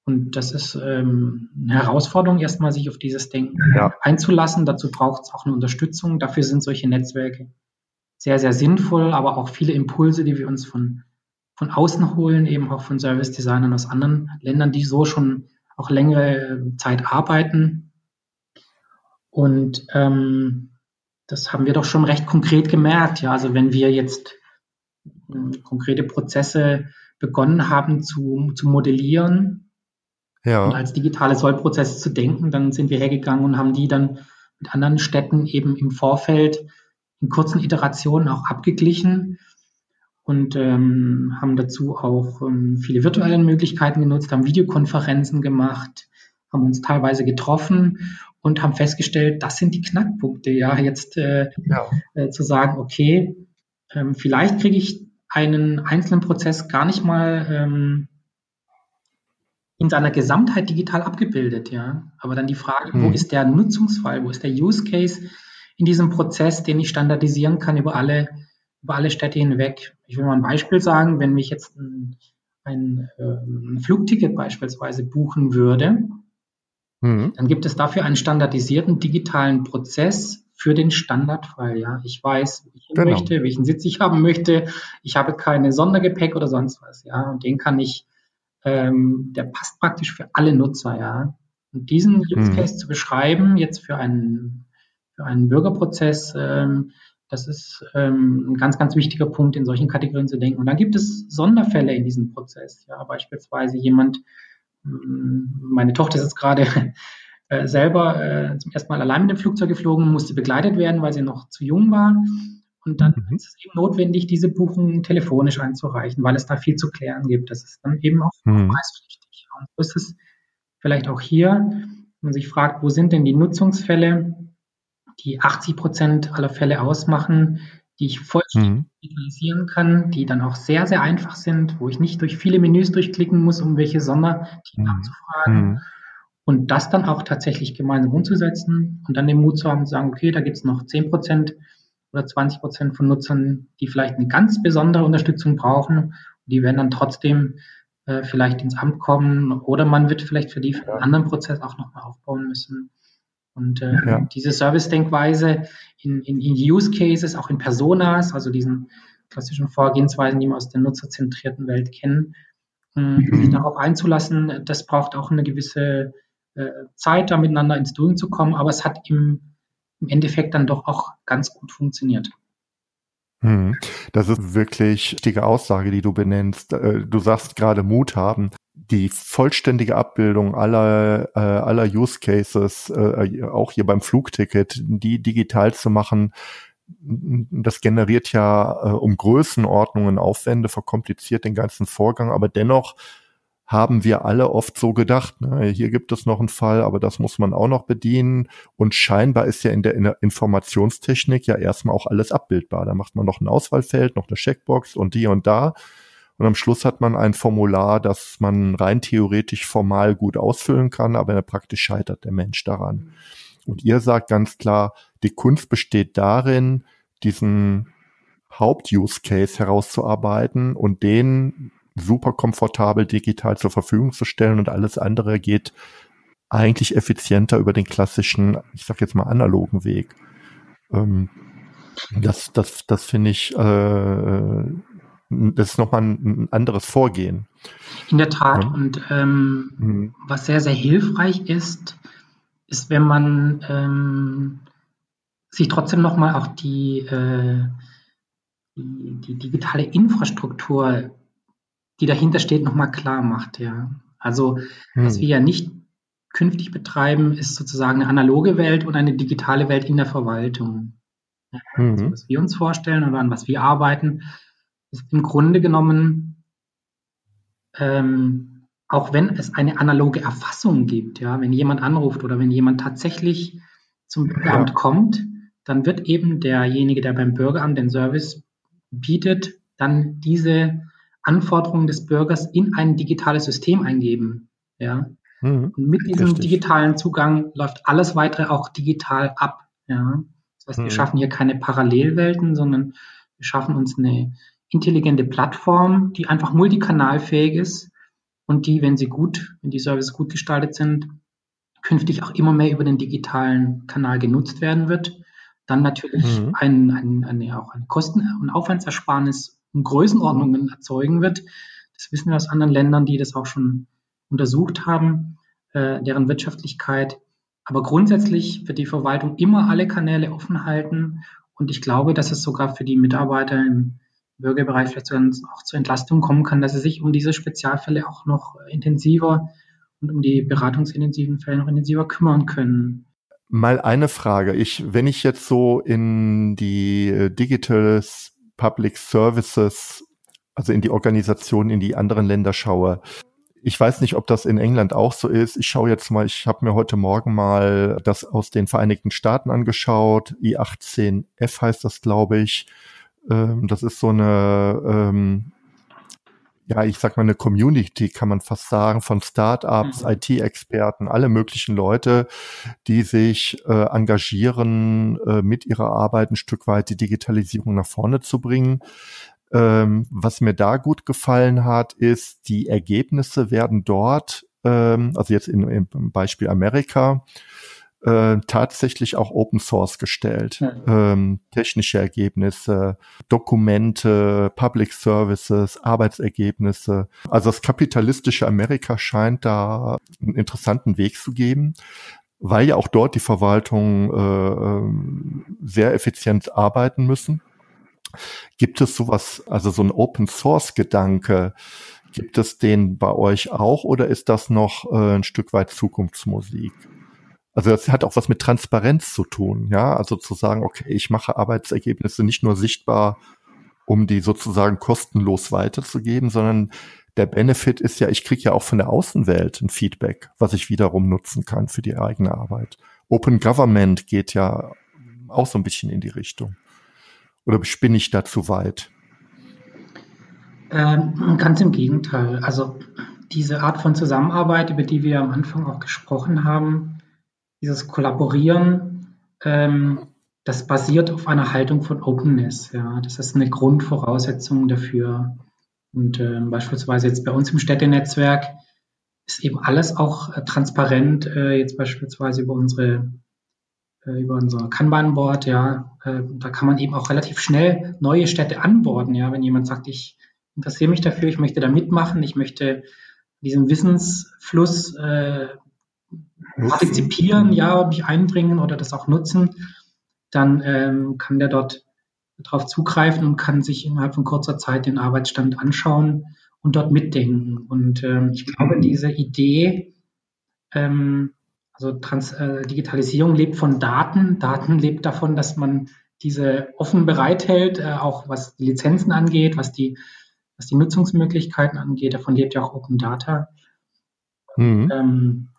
Und das ist ähm, eine Herausforderung, erstmal sich auf dieses Denken ja. einzulassen. Dazu braucht es auch eine Unterstützung. Dafür sind solche Netzwerke sehr, sehr sinnvoll, aber auch viele Impulse, die wir uns von, von außen holen, eben auch von Service-Designern aus anderen Ländern, die so schon auch längere Zeit arbeiten. Und ähm, das haben wir doch schon recht konkret gemerkt. Ja, also wenn wir jetzt äh, konkrete Prozesse begonnen haben zu, zu modellieren, ja. und als digitale Sollprozesse zu denken. Dann sind wir hergegangen und haben die dann mit anderen Städten eben im Vorfeld in kurzen Iterationen auch abgeglichen und ähm, haben dazu auch ähm, viele virtuelle Möglichkeiten genutzt, haben Videokonferenzen gemacht, haben uns teilweise getroffen und haben festgestellt, das sind die Knackpunkte. Ja, jetzt äh, ja. Äh, zu sagen, okay, ähm, vielleicht kriege ich einen einzelnen Prozess gar nicht mal ähm, in seiner Gesamtheit digital abgebildet, ja. Aber dann die Frage, hm. wo ist der Nutzungsfall, wo ist der Use Case in diesem Prozess, den ich standardisieren kann über alle, über alle Städte hinweg. Ich will mal ein Beispiel sagen, wenn mich jetzt ein, ein, ein Flugticket beispielsweise buchen würde, hm. dann gibt es dafür einen standardisierten digitalen Prozess für den Standardfall. Ja, ich weiß, wo ich genau. möchte, welchen Sitz ich haben möchte. Ich habe keine Sondergepäck oder sonst was. Ja, und den kann ich ähm, der passt praktisch für alle Nutzer, ja. Und diesen Use mhm. Case mhm. zu beschreiben, jetzt für einen, für einen Bürgerprozess, ähm, das ist ähm, ein ganz, ganz wichtiger Punkt, in solchen Kategorien zu denken. Und dann gibt es Sonderfälle in diesem Prozess. Ja, beispielsweise jemand, mm, meine Tochter ist jetzt gerade äh, selber äh, zum ersten Mal allein mit dem Flugzeug geflogen, musste begleitet werden, weil sie noch zu jung war. Und dann mhm. ist es eben notwendig, diese Buchung telefonisch einzureichen, weil es da viel zu klären gibt. Das ist dann eben auch mhm. preispflichtig. Und so ist es vielleicht auch hier, wenn man sich fragt, wo sind denn die Nutzungsfälle, die 80 Prozent aller Fälle ausmachen, die ich vollständig mhm. digitalisieren kann, die dann auch sehr, sehr einfach sind, wo ich nicht durch viele Menüs durchklicken muss, um welche Sonderthemen mhm. abzufragen. Mhm. Und das dann auch tatsächlich gemeinsam umzusetzen und dann den Mut zu haben, zu sagen, okay, da gibt es noch 10 Prozent, oder 20 Prozent von Nutzern, die vielleicht eine ganz besondere Unterstützung brauchen. Die werden dann trotzdem äh, vielleicht ins Amt kommen oder man wird vielleicht für die für einen anderen Prozess auch nochmal aufbauen müssen. Und äh, ja. diese Service-Denkweise in, in, in Use Cases, auch in Personas, also diesen klassischen Vorgehensweisen, die wir aus der nutzerzentrierten Welt kennen, äh, mhm. sich darauf einzulassen, das braucht auch eine gewisse äh, Zeit, da miteinander ins Doing zu kommen, aber es hat im im Endeffekt dann doch auch ganz gut funktioniert. Hm. Das ist wirklich die Aussage, die du benennst. Äh, du sagst gerade Mut haben. Die vollständige Abbildung aller, äh, aller Use Cases, äh, auch hier beim Flugticket, die digital zu machen, das generiert ja um Größenordnungen Aufwände, verkompliziert den ganzen Vorgang, aber dennoch haben wir alle oft so gedacht, ne, hier gibt es noch einen Fall, aber das muss man auch noch bedienen. Und scheinbar ist ja in der, in der Informationstechnik ja erstmal auch alles abbildbar. Da macht man noch ein Auswahlfeld, noch eine Checkbox und die und da. Und am Schluss hat man ein Formular, das man rein theoretisch formal gut ausfüllen kann, aber praktisch scheitert der Mensch daran. Und ihr sagt ganz klar, die Kunst besteht darin, diesen Haupt-Use-Case herauszuarbeiten und den super komfortabel digital zur Verfügung zu stellen und alles andere geht eigentlich effizienter über den klassischen, ich sag jetzt mal analogen Weg. Ähm, das, das, das finde ich, äh, das ist nochmal ein, ein anderes Vorgehen. In der Tat. Ja. Und ähm, mhm. was sehr, sehr hilfreich ist, ist, wenn man ähm, sich trotzdem nochmal auch die, äh, die, die digitale Infrastruktur die dahinter steht, nochmal klar macht. Ja. Also, hm. was wir ja nicht künftig betreiben, ist sozusagen eine analoge Welt und eine digitale Welt in der Verwaltung. mhm. also was wir uns vorstellen oder an was wir arbeiten, ist im Grunde genommen, ähm, auch wenn es eine analoge Erfassung gibt, ja, wenn jemand anruft oder wenn jemand tatsächlich zum Bürgeramt ja. kommt, dann wird eben derjenige, der beim Bürgeramt den Service bietet, dann diese Anforderungen des Bürgers in ein digitales System eingeben. Ja. Mhm. Und mit diesem Richtig. digitalen Zugang läuft alles weitere auch digital ab. Ja. Das heißt, wir mhm. schaffen hier keine Parallelwelten, sondern wir schaffen uns eine intelligente Plattform, die einfach multikanalfähig ist und die, wenn sie gut, wenn die Services gut gestaltet sind, künftig auch immer mehr über den digitalen Kanal genutzt werden wird. Dann natürlich mhm. ein, ein, eine, auch eine Kosten- und Aufwandsersparnis in Größenordnungen erzeugen wird. Das wissen wir aus anderen Ländern, die das auch schon untersucht haben, äh, deren Wirtschaftlichkeit. Aber grundsätzlich wird die Verwaltung immer alle Kanäle offen halten. Und ich glaube, dass es sogar für die Mitarbeiter im Bürgerbereich vielleicht auch zur Entlastung kommen kann, dass sie sich um diese Spezialfälle auch noch intensiver und um die beratungsintensiven Fälle noch intensiver kümmern können. Mal eine Frage. Ich, wenn ich jetzt so in die äh, Digital Public Services, also in die Organisation in die anderen Länder schaue, ich weiß nicht, ob das in England auch so ist. Ich schaue jetzt mal, ich habe mir heute Morgen mal das aus den Vereinigten Staaten angeschaut. I18F heißt das, glaube ich. Ähm, das ist so eine, ähm, ja, ich sag mal eine Community, kann man fast sagen, von Startups, mhm. IT-Experten, alle möglichen Leute, die sich äh, engagieren, äh, mit ihrer Arbeit ein Stück weit die Digitalisierung nach vorne zu bringen. Ähm, was mir da gut gefallen hat, ist, die Ergebnisse werden dort, ähm, also jetzt in, im Beispiel Amerika, äh, tatsächlich auch Open Source gestellt. Mhm. Ähm, technische Ergebnisse, Dokumente, Public Services, Arbeitsergebnisse. Also das kapitalistische Amerika scheint da einen interessanten Weg zu geben weil ja auch dort die Verwaltung äh, ähm, sehr effizient arbeiten müssen. Gibt es sowas, also so ein Open Source Gedanke, gibt es den bei euch auch oder ist das noch äh, ein Stück weit Zukunftsmusik? Also das hat auch was mit Transparenz zu tun, ja. Also zu sagen, okay, ich mache Arbeitsergebnisse nicht nur sichtbar, um die sozusagen kostenlos weiterzugeben, sondern der Benefit ist ja, ich kriege ja auch von der Außenwelt ein Feedback, was ich wiederum nutzen kann für die eigene Arbeit. Open Government geht ja auch so ein bisschen in die Richtung. Oder spinne ich da zu weit? Ähm, ganz im Gegenteil. Also diese Art von Zusammenarbeit, über die wir am Anfang auch gesprochen haben, dieses Kollaborieren, ähm, das basiert auf einer Haltung von Openness. Ja, das ist eine Grundvoraussetzung dafür. Und äh, beispielsweise jetzt bei uns im Städtenetzwerk ist eben alles auch äh, transparent. Äh, jetzt beispielsweise über unsere äh, über unser Kanban-Board. Ja, äh, da kann man eben auch relativ schnell neue Städte anborden. Ja, wenn jemand sagt, ich interessiere mich dafür, ich möchte da mitmachen, ich möchte diesen Wissensfluss äh, partizipieren, ja, mich einbringen oder das auch nutzen, dann ähm, kann der dort darauf zugreifen und kann sich innerhalb von kurzer Zeit den Arbeitsstand anschauen und dort mitdenken. Und ähm, ich glaube, diese Idee, ähm, also Trans äh, Digitalisierung lebt von Daten, Daten lebt davon, dass man diese offen bereithält, äh, auch was die Lizenzen angeht, was die, was die Nutzungsmöglichkeiten angeht. Davon lebt ja auch Open Data. Mhm. Ähm,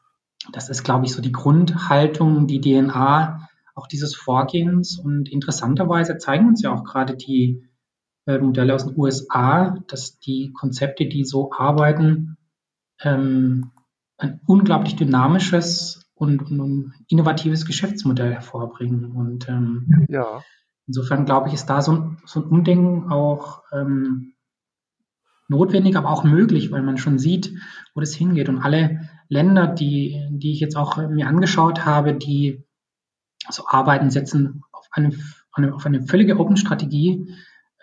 das ist, glaube ich, so die Grundhaltung, die DNA auch dieses Vorgehens. Und interessanterweise zeigen uns ja auch gerade die äh, Modelle aus den USA, dass die Konzepte, die so arbeiten, ähm, ein unglaublich dynamisches und, und, innovatives Geschäftsmodell hervorbringen. Und ähm, ja. insofern glaube ich, ist da so, so ein Umdenken auch ähm, notwendig, aber auch möglich, weil man schon sieht, wo das hingeht. Und alle Länder, die, die ich jetzt auch mir angeschaut habe, die so arbeiten, setzen auf eine, auf eine völlige Open-Strategie.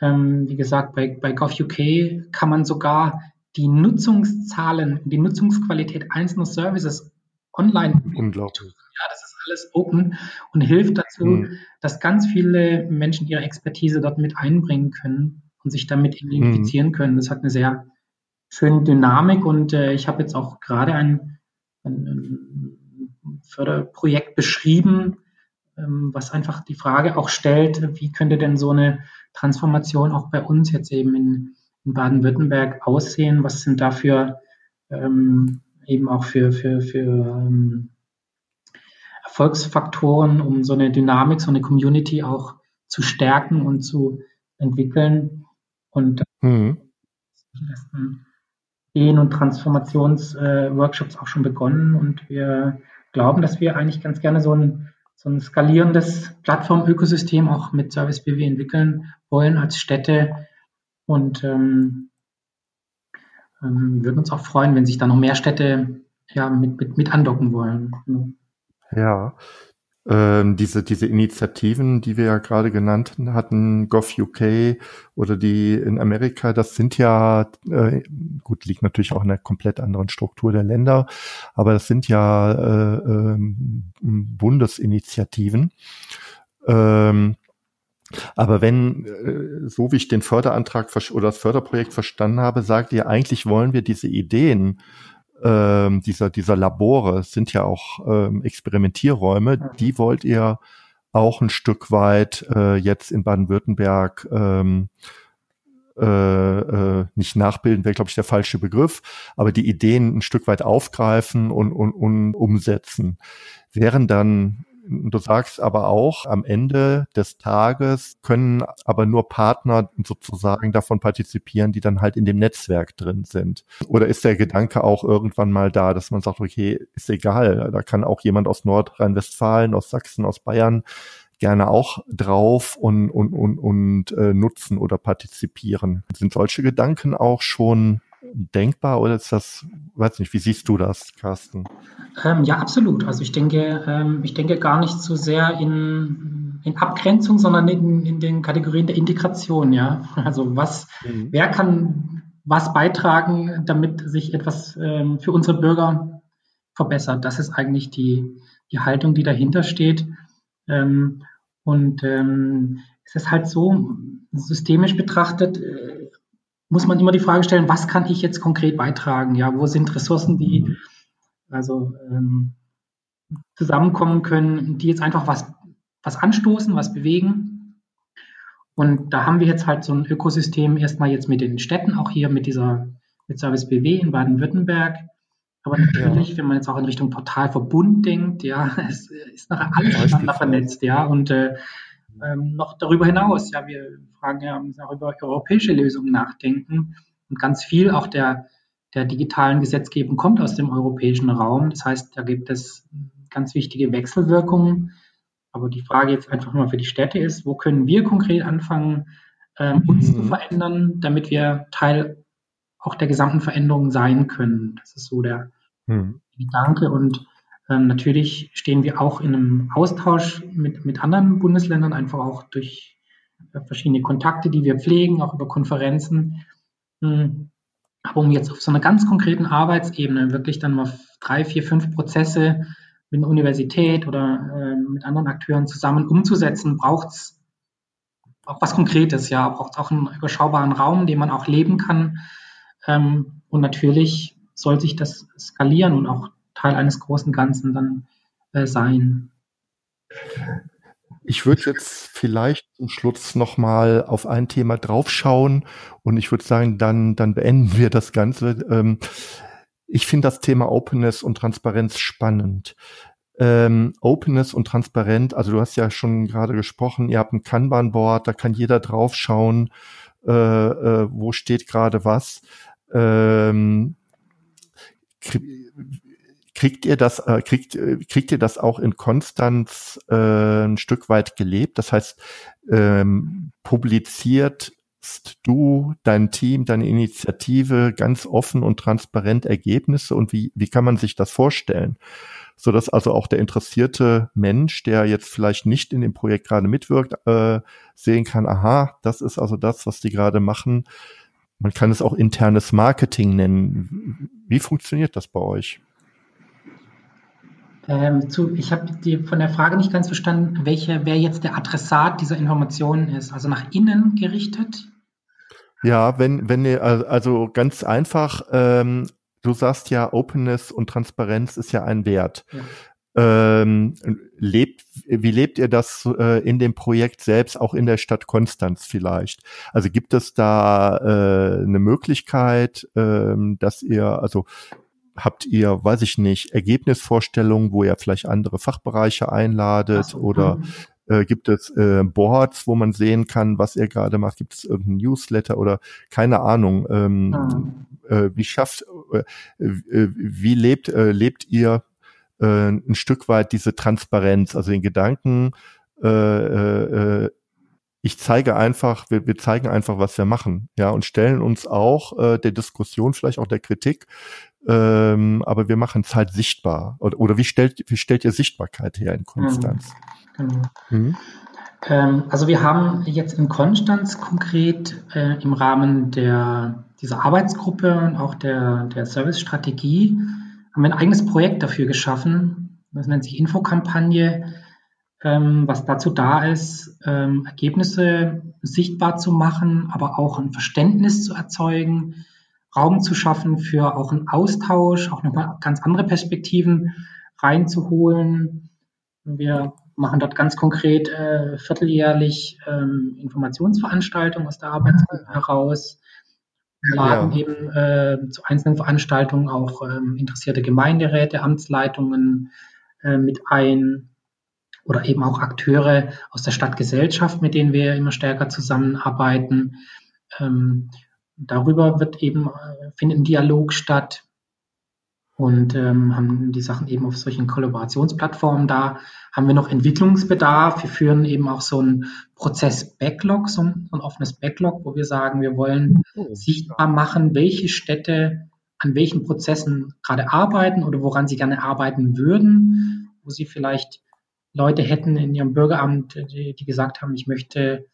Ähm, wie gesagt, bei, bei GovUK kann man sogar die Nutzungszahlen, die Nutzungsqualität einzelner Services online. Unglaublich. Ja, das ist alles open und hilft dazu, hm. dass ganz viele Menschen ihre Expertise dort mit einbringen können und sich damit identifizieren hm. können. Das hat eine sehr schöne Dynamik und äh, ich habe jetzt auch gerade ein, ein, Förderprojekt beschrieben, ähm, was einfach die Frage auch stellt, wie könnte denn so eine Transformation auch bei uns jetzt eben in, in Baden-Württemberg aussehen? Was sind dafür ähm, eben auch für, für, für ähm, Erfolgsfaktoren, um so eine Dynamik, so eine Community auch zu stärken und zu entwickeln? Und mhm. Ideen- und Transformationsworkshops äh, auch schon begonnen. Und wir glauben, dass wir eigentlich ganz gerne so ein so ein skalierendes Plattformökosystem auch mit Service BW entwickeln wollen als Städte. Und ähm, ähm, würden uns auch freuen, wenn sich da noch mehr Städte ja, mit, mit, mit andocken wollen. Ja, ähm, diese, diese Initiativen, die wir ja gerade genannt hatten, GovUK oder die in Amerika, das sind ja, äh, gut, liegt natürlich auch in einer komplett anderen Struktur der Länder, aber das sind ja äh, äh, Bundesinitiativen. Ähm, aber wenn, äh, so wie ich den Förderantrag oder das Förderprojekt verstanden habe, sagt ihr, eigentlich wollen wir diese Ideen ähm, dieser, dieser Labore sind ja auch ähm, Experimentierräume, mhm. die wollt ihr auch ein Stück weit äh, jetzt in Baden-Württemberg ähm, äh, äh, nicht nachbilden, wäre, glaube ich, der falsche Begriff, aber die Ideen ein Stück weit aufgreifen und, und, und umsetzen. Wären dann Du sagst aber auch, am Ende des Tages können aber nur Partner sozusagen davon partizipieren, die dann halt in dem Netzwerk drin sind. Oder ist der Gedanke auch irgendwann mal da, dass man sagt, okay, ist egal, da kann auch jemand aus Nordrhein-Westfalen, aus Sachsen, aus Bayern gerne auch drauf und, und, und, und äh, nutzen oder partizipieren. Sind solche Gedanken auch schon denkbar oder ist das, weiß nicht, wie siehst du das, Carsten? Ähm, ja, absolut. Also ich denke, ähm, ich denke gar nicht so sehr in, in Abgrenzung, sondern in, in den Kategorien der Integration, ja. Also was, mhm. wer kann was beitragen, damit sich etwas ähm, für unsere Bürger verbessert? Das ist eigentlich die, die Haltung, die dahinter steht. Ähm, und ähm, es ist halt so, systemisch betrachtet, äh, muss man immer die Frage stellen, was kann ich jetzt konkret beitragen? Ja, wo sind Ressourcen, die also ähm, zusammenkommen können, die jetzt einfach was, was anstoßen, was bewegen? Und da haben wir jetzt halt so ein Ökosystem erstmal jetzt mit den Städten, auch hier mit dieser mit Service BW in Baden-Württemberg. Aber natürlich, ja. wenn man jetzt auch in Richtung Portalverbund denkt, ja, es ist nachher alles miteinander vernetzt, ja, und äh, ähm, noch darüber hinaus, ja, wir fragen ja, müssen auch über europäische Lösungen nachdenken. Und ganz viel auch der, der digitalen Gesetzgebung kommt aus dem europäischen Raum. Das heißt, da gibt es ganz wichtige Wechselwirkungen. Aber die Frage jetzt einfach mal für die Städte ist, wo können wir konkret anfangen, ähm, uns mhm. zu verändern, damit wir Teil auch der gesamten Veränderung sein können. Das ist so der mhm. Gedanke. Und ähm, natürlich stehen wir auch in einem Austausch mit, mit anderen Bundesländern, einfach auch durch verschiedene Kontakte, die wir pflegen, auch über Konferenzen. Hm. Aber um jetzt auf so einer ganz konkreten Arbeitsebene wirklich dann mal drei, vier, fünf Prozesse mit einer Universität oder äh, mit anderen Akteuren zusammen umzusetzen, braucht es auch was Konkretes, ja, braucht es auch einen überschaubaren Raum, den man auch leben kann. Ähm, und natürlich soll sich das skalieren und auch Teil eines großen Ganzen dann äh, sein. Ich würde jetzt vielleicht zum Schluss nochmal auf ein Thema draufschauen und ich würde sagen, dann, dann beenden wir das Ganze. Ähm, ich finde das Thema Openness und Transparenz spannend. Ähm, Openness und Transparenz, also du hast ja schon gerade gesprochen, ihr habt ein Kanban-Board, da kann jeder draufschauen, äh, äh, wo steht gerade was. Ähm, Kriegt ihr das, äh, kriegt, äh, kriegt ihr das auch in Konstanz äh, ein Stück weit gelebt? Das heißt, ähm, publiziert du, dein Team, deine Initiative ganz offen und transparent Ergebnisse und wie, wie kann man sich das vorstellen? So dass also auch der interessierte Mensch, der jetzt vielleicht nicht in dem Projekt gerade mitwirkt, äh, sehen kann, aha, das ist also das, was die gerade machen. Man kann es auch internes Marketing nennen. Wie funktioniert das bei euch? Ähm, zu, ich habe von der Frage nicht ganz verstanden, welche, wer jetzt der Adressat dieser Informationen ist. Also nach innen gerichtet? Ja, wenn, wenn ihr, also ganz einfach, ähm, du sagst ja, Openness und Transparenz ist ja ein Wert. Ja. Ähm, lebt, wie lebt ihr das äh, in dem Projekt selbst, auch in der Stadt Konstanz vielleicht? Also gibt es da äh, eine Möglichkeit, äh, dass ihr, also habt ihr, weiß ich nicht, Ergebnisvorstellungen, wo ihr vielleicht andere Fachbereiche einladet so, oder hm. äh, gibt es äh, Boards, wo man sehen kann, was ihr gerade macht? Gibt es irgendein Newsletter oder keine Ahnung? Ähm, ah. äh, wie schafft, äh, äh wie lebt äh, lebt ihr äh, ein Stück weit diese Transparenz, also den Gedanken, ich zeige einfach, wir, wir zeigen einfach, was wir machen, ja, und stellen uns auch äh, der Diskussion, vielleicht auch der Kritik, ähm, aber wir machen es halt sichtbar. Oder, oder wie stellt, wie stellt ihr Sichtbarkeit her in Konstanz? Genau. Mhm. Ähm, also wir haben jetzt in Konstanz konkret äh, im Rahmen der, dieser Arbeitsgruppe und auch der, der Servicestrategie haben wir ein eigenes Projekt dafür geschaffen. Das nennt sich Infokampagne, ähm, was dazu da ist, ähm, Ergebnisse sichtbar zu machen, aber auch ein Verständnis zu erzeugen, Raum zu schaffen für auch einen Austausch, auch nochmal ganz andere Perspektiven reinzuholen. Wir machen dort ganz konkret äh, vierteljährlich ähm, Informationsveranstaltungen aus der Arbeit heraus laden ja. eben äh, zu einzelnen Veranstaltungen auch ähm, interessierte Gemeinderäte, Amtsleitungen äh, mit ein oder eben auch Akteure aus der Stadtgesellschaft, mit denen wir immer stärker zusammenarbeiten. Ähm, darüber wird eben, äh, findet ein Dialog statt und ähm, haben die Sachen eben auf solchen Kollaborationsplattformen da. Haben wir noch Entwicklungsbedarf. Wir führen eben auch so ein Prozess-Backlog, so ein, so ein offenes Backlog, wo wir sagen, wir wollen oh. sichtbar machen, welche Städte an welchen Prozessen gerade arbeiten oder woran sie gerne arbeiten würden, wo sie vielleicht Leute hätten in ihrem Bürgeramt, die, die gesagt haben, ich möchte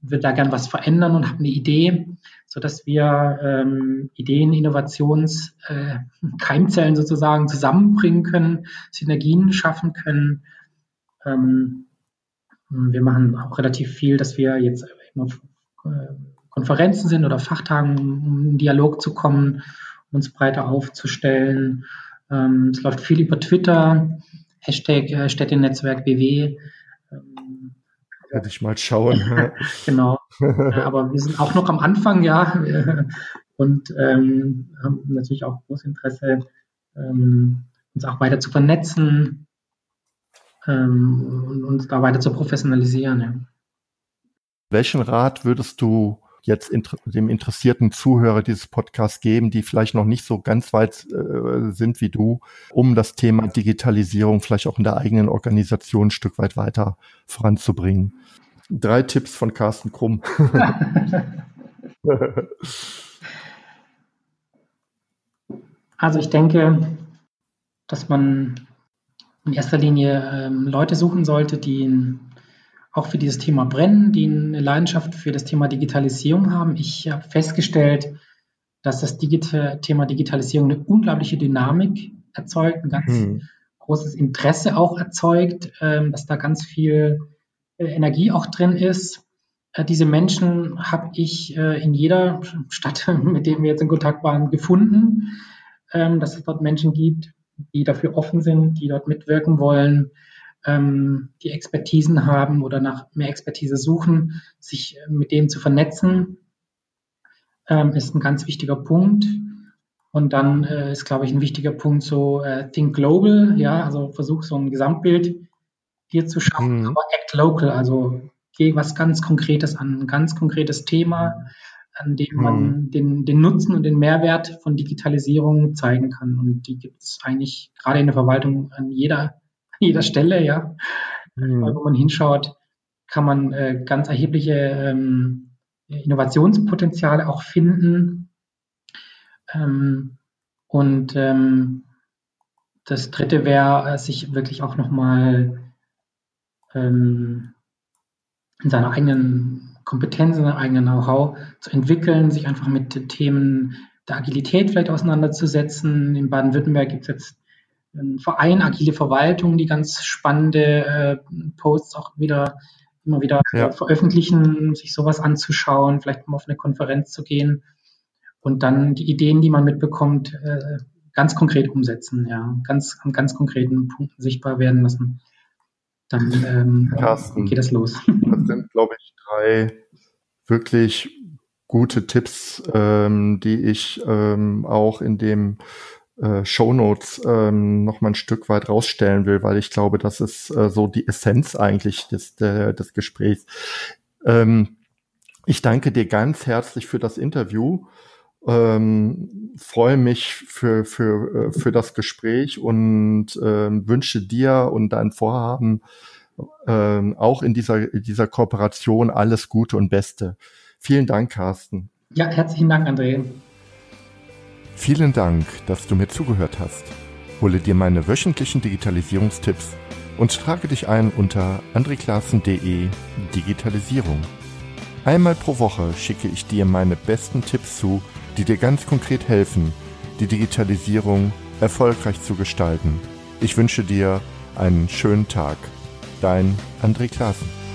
würde da gern was verändern und habe eine Idee, so dass wir ähm, Ideen, Innovations, äh, Keimzellen sozusagen zusammenbringen können, Synergien schaffen können. Ähm, wir machen auch relativ viel, dass wir jetzt auf äh, Konferenzen sind oder Fachtagen, um in Dialog zu kommen, uns breiter aufzustellen. Ähm, es läuft viel über Twitter, Hashtag äh, Städtenetzwerk BW. Werde ich mal schauen. genau. Aber wir sind auch noch am Anfang, ja. Und ähm, haben natürlich auch großes Interesse, ähm, uns auch weiter zu vernetzen ähm, und uns da weiter zu professionalisieren. Ja. Welchen Rat würdest du jetzt inter dem interessierten Zuhörer dieses Podcasts geben, die vielleicht noch nicht so ganz weit äh, sind wie du, um das Thema Digitalisierung vielleicht auch in der eigenen Organisation ein Stück weit weiter voranzubringen? Drei Tipps von Carsten Krumm. also ich denke, dass man in erster Linie ähm, Leute suchen sollte, die ein auch für dieses Thema brennen, die eine Leidenschaft für das Thema Digitalisierung haben. Ich habe festgestellt, dass das Digita Thema Digitalisierung eine unglaubliche Dynamik erzeugt, ein ganz mhm. großes Interesse auch erzeugt, ähm, dass da ganz viel äh, Energie auch drin ist. Äh, diese Menschen habe ich äh, in jeder Stadt, mit denen wir jetzt in Kontakt waren, gefunden, ähm, dass es dort Menschen gibt, die dafür offen sind, die dort mitwirken wollen, ähm, die Expertisen haben oder nach mehr Expertise suchen, sich äh, mit denen zu vernetzen, ähm, ist ein ganz wichtiger Punkt. Und dann äh, ist, glaube ich, ein wichtiger Punkt so äh, Think Global, ja, also versuch so ein Gesamtbild hier zu schaffen, mhm. aber Act Local, also geh was ganz Konkretes an, ein ganz konkretes Thema, an dem man mhm. den, den Nutzen und den Mehrwert von Digitalisierung zeigen kann. Und die gibt es eigentlich gerade in der Verwaltung an jeder jeder Stelle, ja. Mhm. Wo man hinschaut, kann man äh, ganz erhebliche ähm, Innovationspotenziale auch finden. Ähm, und ähm, das dritte wäre, äh, sich wirklich auch nochmal ähm, in seiner eigenen Kompetenz, in seinem eigenen Know-how zu entwickeln, sich einfach mit Themen der Agilität vielleicht auseinanderzusetzen. In Baden-Württemberg gibt es jetzt ein Verein, agile Verwaltung, die ganz spannende äh, Posts auch wieder immer wieder ja. veröffentlichen, sich sowas anzuschauen, vielleicht mal auf eine Konferenz zu gehen und dann die Ideen, die man mitbekommt, äh, ganz konkret umsetzen, ja, ganz an ganz konkreten Punkten sichtbar werden lassen, dann ähm, Carsten, geht das los. Das sind, glaube ich, drei wirklich gute Tipps, ähm, die ich ähm, auch in dem äh, Shownotes ähm, noch mal ein Stück weit rausstellen will, weil ich glaube, das ist äh, so die Essenz eigentlich des, der, des Gesprächs. Ähm, ich danke dir ganz herzlich für das Interview. Ähm, freue mich für, für, äh, für das Gespräch und ähm, wünsche dir und dein Vorhaben ähm, auch in dieser, in dieser Kooperation alles Gute und Beste. Vielen Dank, Carsten. Ja, herzlichen Dank, André. Vielen Dank, dass du mir zugehört hast. Hole dir meine wöchentlichen Digitalisierungstipps und trage dich ein unter andreklassen.de Digitalisierung. Einmal pro Woche schicke ich dir meine besten Tipps zu, die dir ganz konkret helfen, die Digitalisierung erfolgreich zu gestalten. Ich wünsche dir einen schönen Tag. Dein André Klaassen.